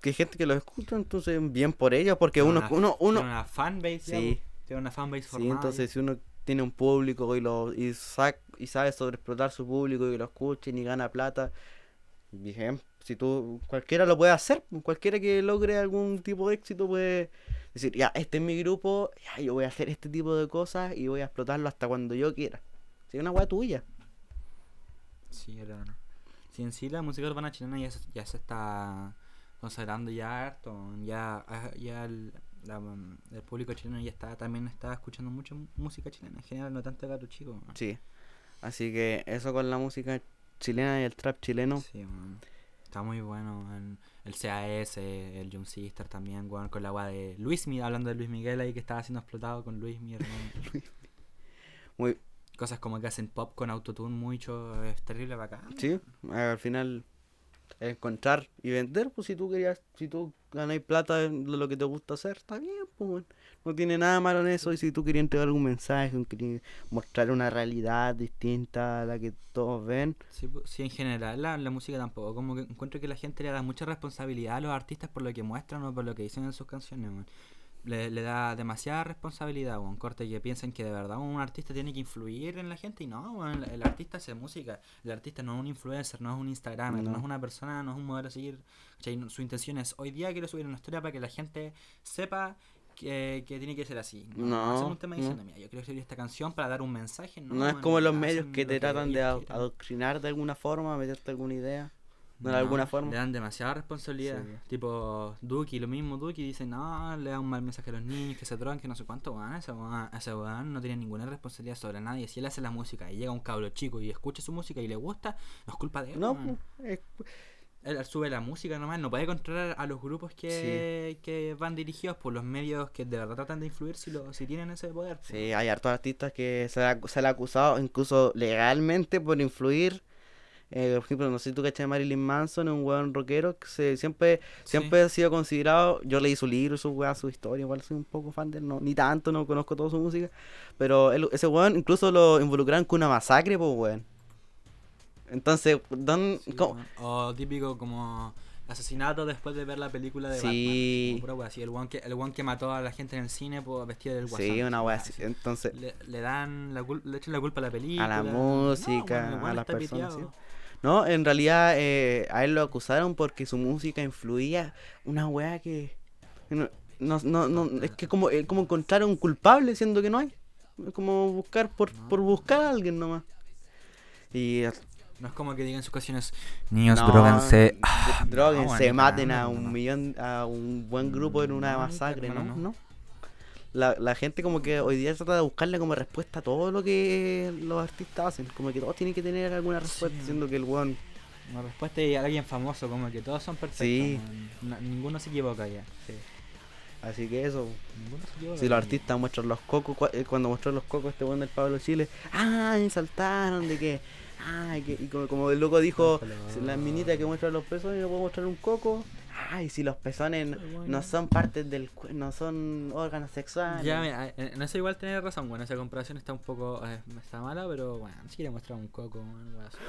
Que hay gente que lo escucha, entonces bien por ellos, porque Tiene uno, una- uno, uno, Tiene una fanbase, Sí. Tiene una fanbase Sí, formada. entonces si uno tiene un público y lo y, sac- y sabe sobreexplotar su público y que lo escuchen y gana plata, bien, si tú cualquiera lo puede hacer, cualquiera que logre algún tipo de éxito puede decir, ya, este es mi grupo, ya, yo voy a hacer este tipo de cosas y voy a explotarlo hasta cuando yo quiera. Si es una weá tuya. Sí, pero no. Sí, en sí la música urbana chilena ya se, ya se está consagrando ya harto. Ya, ah, ya el, la, mm, el público chileno ya está también está escuchando mucha mu- música chilena en general, no tanto gato chico. Sí. Así que eso con la música chilena y el trap chileno. Sí, man. Está muy bueno. man. El CAS, el Young Sister también, weón, con la agua de Luis Miguel, hablando de Luis Miguel ahí que estaba siendo explotado con Luis Miguel, hermano. <laughs> Muy, Cosas como que hacen pop con autotune mucho, es terrible bacán. Sí, al final encontrar y vender, pues si tú querías, si tú ganáis plata de lo que te gusta hacer, está bien, pues bueno. no tiene nada malo en eso y si tú querías entregar algún mensaje, mostrar una realidad distinta a la que todos ven, Sí, pu- sí, en general la, la música tampoco. Como que encuentro que la gente le da mucha responsabilidad a los artistas por lo que muestran o por lo que dicen en sus canciones. weón. Le, le da demasiada responsabilidad, un corte que piensan que de verdad un artista tiene que influir en la gente y no, el, el artista hace música. El artista no es un influencer, no es un Instagramer, no, No. es una persona, no es un modelo a seguir. ¿cachai? No- Su intención es hoy día quiero subir una historia para que la gente sepa que, que tiene que ser así. No, un tema no. diciendo, mira, yo quiero escribir esta canción para dar un mensaje. No, no, es como los medios que te tratan de adoctrinar de alguna forma, meterte alguna idea, de No, alguna forma. Le dan demasiada responsabilidad. Sí. Tipo, Duki, lo mismo Duki, dicen, no, le da un mal mensaje a los niños, que se drogan, que no sé cuánto, weón. Ese weón, no tiene ninguna responsabilidad sobre nadie. Si él hace la música y llega un cabro chico y escucha su música y le gusta, no es culpa de él. No, pues, es- Él sube la música nomás, no puede controlar a los grupos que, que van dirigidos por los medios que de verdad tratan de influir si, lo, si tienen ese poder. po. Sí, hay hartos artistas que se, le ha- se le ha acusado incluso legalmente por influir. Eh, por ejemplo, no sé si tú cachai Marilyn Manson, un weón rockero que se, siempre, Sí. siempre ha sido considerado. Yo leí su libro, su weá, su historia, igual soy un poco fan de él, no, ni tanto, no conozco toda su música. Pero él- ese weón incluso lo involucraron con una masacre, pues weón. Entonces, don, Sí, ¿cómo? O típico como asesinato después de ver la película de Sí. Batman. Como pura wea así, el one que, el one que mató a la gente en el cine por vestido del guasón. Sí, una weá así, así. Entonces, Le, le dan la le echan la culpa a la película. a la música, a las personas. sí. No, en realidad eh, a él lo acusaron porque su música influía una weá que... No, no, no, no, es que como, eh, como encontrar un culpable siendo que no hay. Es como buscar por, por buscar a alguien nomás. Y No es como que digan en sus canciones, niños, no, droguense. Ah, no, droguense, maten a un millón, a un buen grupo en una masacre, ¿no? no. ¿No? La, la gente como que hoy día trata de buscarle como respuesta a todo lo que los artistas hacen. Como que todos tienen que tener alguna respuesta, Sí. siendo que el weón Una respuesta y alguien famoso, como que todos son perfectos. Sí. No- ninguno se equivoca ya. Así que eso, si los artistas muestran los cocos, eh, cuando mostró los cocos este weón del Pablo Chile, ¡ay! saltaron de que, ¡ay! Que, y como, como el loco dijo, si las minitas que muestran los pezones no puedo mostrar un coco, ¡ay! Si los pezones no, bueno. son partes del no son órganos sexuales. Ya, mira, eh, en eso igual tenés razón, bueno, esa comparación está un poco, eh, está mala, pero bueno, si quiere mostrar un coco.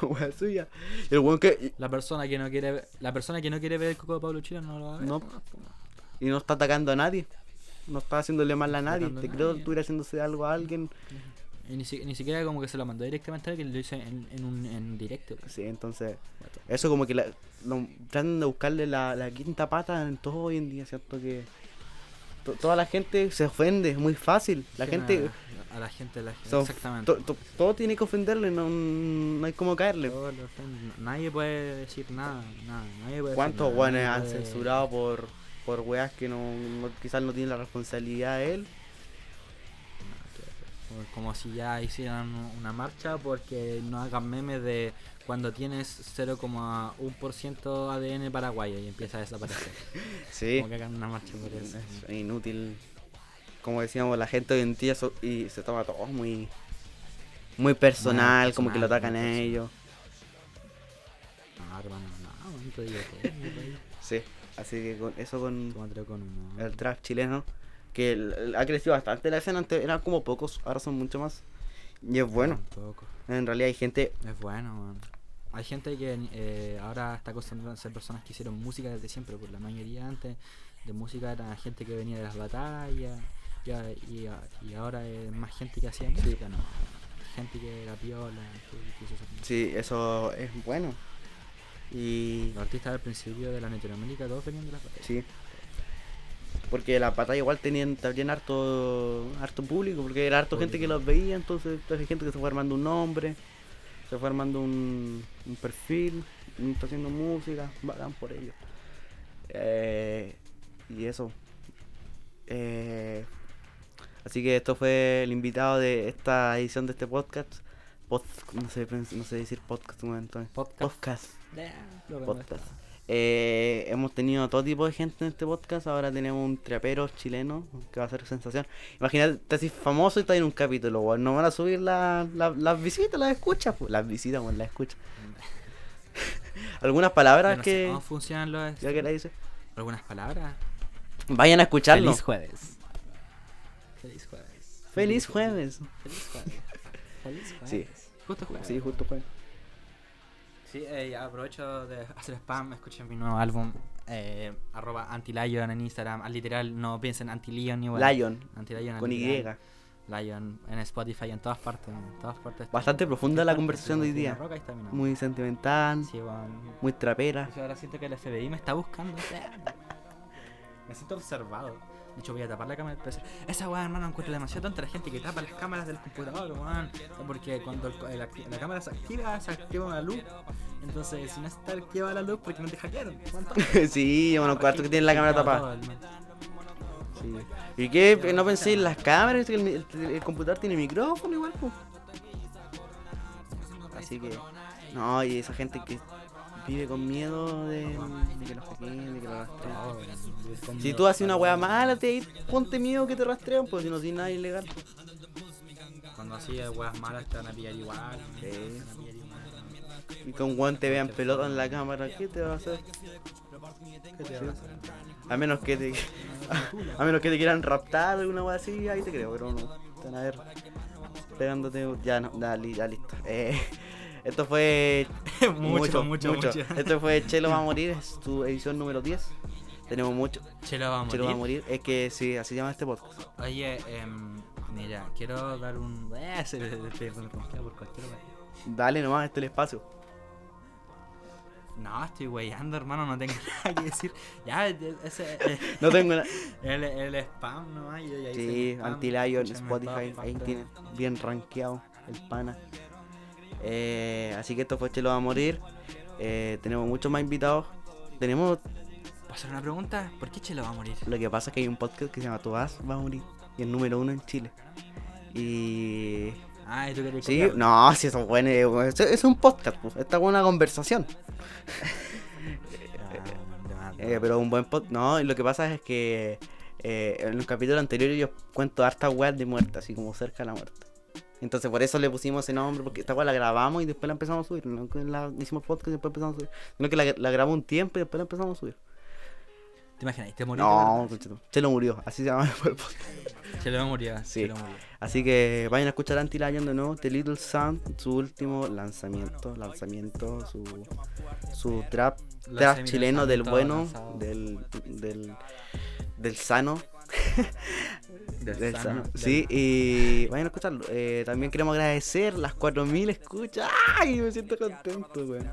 Wea <laughs> suya. El weón que. La persona que no quiere la persona que no quiere ver el coco de Pablo Chile no lo va a ver. No. pues. y no está atacando a nadie. No está haciéndole mal a nadie. Atacando Te creo que estuviera haciéndose algo a alguien. Ni, si- ni siquiera como que se lo mandó directamente a él, que lo hizo en, en un en directo. Sí, entonces, eso como que la, tratan de buscarle la, la quinta pata en todo hoy en día, ¿cierto? Que to- toda la gente se ofende, es muy fácil. La Sí, gente, A, a la gente, la gente exactamente. to- to- todo tiene que ofenderle, no, no hay como caerle. Todo lo ofende. Nadie puede decir nada, nada. Nadie puede ¿Cuántos guanes han puede- censurado por, por weas que no, no- quizás no tienen la responsabilidad de él? Como- Como si ya hicieran una marcha porque no hagan memes de cuando tienes 0,1% ADN paraguayo y empieza a desaparecer. <laughs> Sí, Como que hagan una marcha por eso. es inútil. Como decíamos, la gente hoy en día so- y se toma todo muy muy personal, como que lo atacan a ellos. No, hermano, no, bonito digote, Sí, así que con eso con el trap chileno, que el- el- ha crecido bastante la escena, antes eran como pocos, ahora son mucho más. Y es bueno, en realidad hay gente, Es bueno, man. Hay gente que eh, ahora está acostumbrada a ser personas que hicieron música desde siempre, por la mayoría antes de música era gente que venía de las batallas y, ahora es más gente que hacía música, ¿no? Gente que era piola, que sí, eso es bueno. Y Los artistas al principio de la Latinoamérica todos venían de las batallas. sí, porque la batalla igual tenían también harto, harto público, porque era harto gente que los veía, entonces hay gente que se fue armando un nombre, se fue armando un, un perfil, está haciendo música, bacán por ello. Eh, y eso. Eh, así que esto fue el invitado de esta edición de este podcast. Pod- no, sé, pens- no sé decir podcast un momento. Podcast. Podcast. Lo podcast. Eh, hemos tenido todo tipo de gente en este podcast. Ahora tenemos un trapero chileno que va a ser sensación. Imagínate, te haces famoso y estás en un capítulo. weón. No van a subir la- la- las visitas, las escuchas. pues. Las visitas, weón, las escuchas. <laughs> Algunas palabras no sé que. ¿Cómo funcionan los Ya que la dice. algunas palabras? Vayan a escucharlo. Feliz jueves. Feliz jueves. Feliz jueves. Feliz jueves. Feliz jueves. Sí. Justo jueves. Sí, justo jueves. Sí, eh, aprovecho de <laughs> hacer spam, escuchen mi nuevo álbum, eh, arroba antilion en Instagram, al literal, no piensen antilion ni bueno. Lion. Antilion, Con Y. Lion en Spotify, en todas partes, en todas partes. Bastante profunda la conversación de hoy día. roca. Muy sentimental. Sí. Muy trapera. Yo ahora siento que el FBI me está buscando. <laughs> me siento observado. De hecho, voy a tapar la cámara del PC. Esa weá, hermano, encuentro demasiado tonta la gente que tapa las cámaras del computador, weón. Porque cuando el el la cámara se activa, se activa una luz. Entonces, si no está activada la luz, porque no te hackearon. <laughs> Sí, bueno, cuarto que tiene la cámara tapada. Sí. ¿Y qué? ¿No pensé en las cámaras? El, el- el computador tiene micrófono igual, pues. Así que. No, y esa gente que vive con miedo de, de que de que rastreen. Si tú haces una weá mala, te ponte miedo que te rastrean, pues si no tienes nada ilegal. pues. Cuando así weas malas te van a pillar igual. Sí. Y con weón te vean pelota en la cámara, ¿qué te va a hacer? ¿Qué te va a hacer? A menos que te. A menos que te quieran raptar o alguna weá así, ahí te creo, pero no. Van a ver pegándote. Ya no, ya listo. Eh, esto fue. <laughs> mucho, mucho, mucho. Esto fue <laughs> Chelo va a morir, es tu edición número 10. Tenemos mucho. Chelo va a Chelo va a morir. Es que sí, así se llama este podcast. Oye, em, mira, quiero dar un. Eh, se me por cualquier. Dale nomás, este es el espacio. No, estoy weyando, hermano, no tengo <laughs> nada que decir. Ya, ese. eh, No tengo nada. el, el spam nomás. Yo ya Sí, en Spotify, ahí tiene bien rankeado el pana. Eh, así que esto fue Chelo va a morir. Eh, tenemos muchos más invitados. Tenemos. ¿Puedo hacer una pregunta? ¿Por qué Chelo va a morir? Lo que pasa es que hay un podcast que se llama Tu vas va a morir. Y el número uno en Chile. Y. Ah, ¿y tú querías Sí, no, si eso es bueno. Es, es un podcast, pues. Esta es una conversación. Ah, <laughs> Eh, pero un buen podcast. No, y lo que pasa es que eh, en el capítulo anterior yo cuento hartas weas de muerte, así como cerca de la muerte. Entonces por eso le pusimos ese nombre, porque esta wea la grabamos y después la empezamos a subir. No que la hicimos podcast y después empezamos a subir. Sino que la, la grabamos un tiempo y después la empezamos a subir. ¿Te imaginas? ¿Te murió? No, conchito, se lo murió, así se llama el podcast. <laughs> Chelo murió. Sí. Chelo murió. Así que vayan a escuchar Anti-Lion de nuevo, The Little Sun, su último lanzamiento, lanzamiento, su, su trap, trap chileno del bueno, del, del, del Sano. <laughs> Del Del Sano, Sano. del- Sí, y vayan a escucharlo. Eh, también queremos agradecer las 4000 escuchas. ¡Ay! Me siento contento, weón.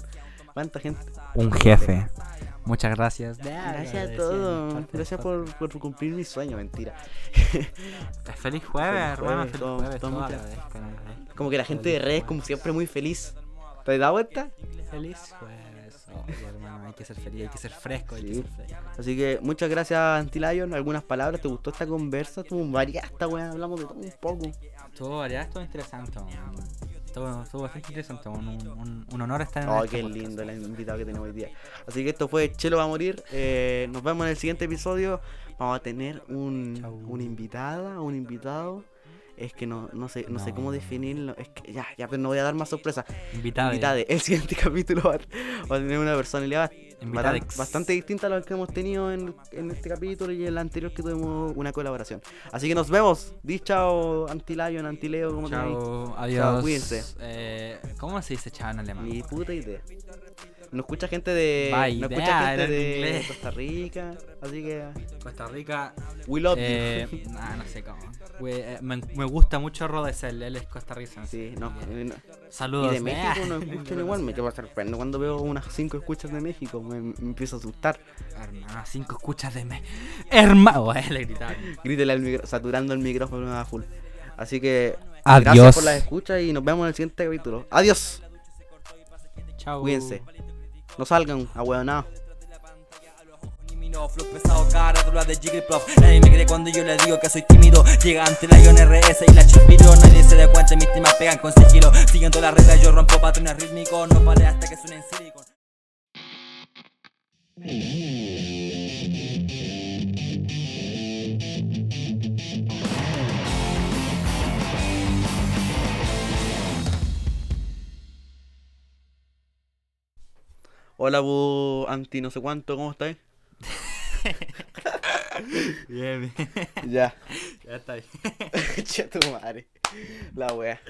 ¿Cuánta gente? Un jefe. Muchas gracias. Gracias a todos. Gracias por, por cumplir mi sueño, mentira. <laughs> Feliz jueves, Feliz hermano. jueves, Feliz todo- jueves. todo. Como que la gente de redes, como siempre, muy feliz. ¿Te has dado cuenta? Feliz jueves. Oye, hermano, hay que ser feliz, hay que ser fresco, hay que Sí. ser fresco. Así que muchas gracias, Antilion. Algunas palabras. ¿Te gustó esta conversa? Estuvo variada esta weá. Hablamos de todo un poco. Estuvo variado, estuvo interesante. Estuvo, estuvo bastante interesante. Un, un, un honor estar en Oh, qué podcast. lindo el invitado que tenemos hoy día. Así que esto fue Chelo va a morir. Eh, nos vemos en el siguiente episodio. Vamos a tener un, una invitada, un invitado. Es que no, no sé, no, sé cómo definirlo. Es que ya, ya, pero no voy a dar más sorpresas. Invitado. Invitade. El siguiente <laughs> capítulo va, va a tener una personalidad Invitadex. bastante distinta a la que hemos tenido en, en este capítulo y en el anterior que tuvimos una colaboración. Así que nos vemos. Di chao, Antilion, Antileo, como. Chao, adiós. cuídense. Eh, ¿Cómo se dice chao en alemán? Ni puta idea. No escucha gente de. Bye, no escucha gente era en de inglés. Costa Rica. Así que. Costa Rica. We love Eh, you. <laughs> nah, no sé cómo. Güey, eh, me, me gusta mucho Rodesel, él es costarricense. Sí, no. Eh, no. Saludos. Y de México eh. no <laughs> escuchan igual. Me quedo sorprendido cuando veo unas 5 escuchas de México. Me, me empiezo a asustar. Hermano, cinco escuchas de me. Hermano, le gritaron. <laughs> Grítele al micro, saturando el micrófono a full. Así que. Adiós. Gracias por las escuchas y nos vemos en el siguiente capítulo. Adiós. Chao. Cuídense. No salgan, mi no, flow pesado, carátula de Jigglypuff Nadie me cree cuando yo le digo que soy tímido Llega ante la Ion RS y la Chipiro Nadie se da cuenta, mis temas pegan con sigilo Siguiendo las reglas yo rompo patrones rítmicos No vale hasta que suenen silicon Hola, bu anti no sé cuánto, ¿cómo estáis? <laughs> Bien, bien. Ya. ya está bien. <laughs> Tu madre. La wea.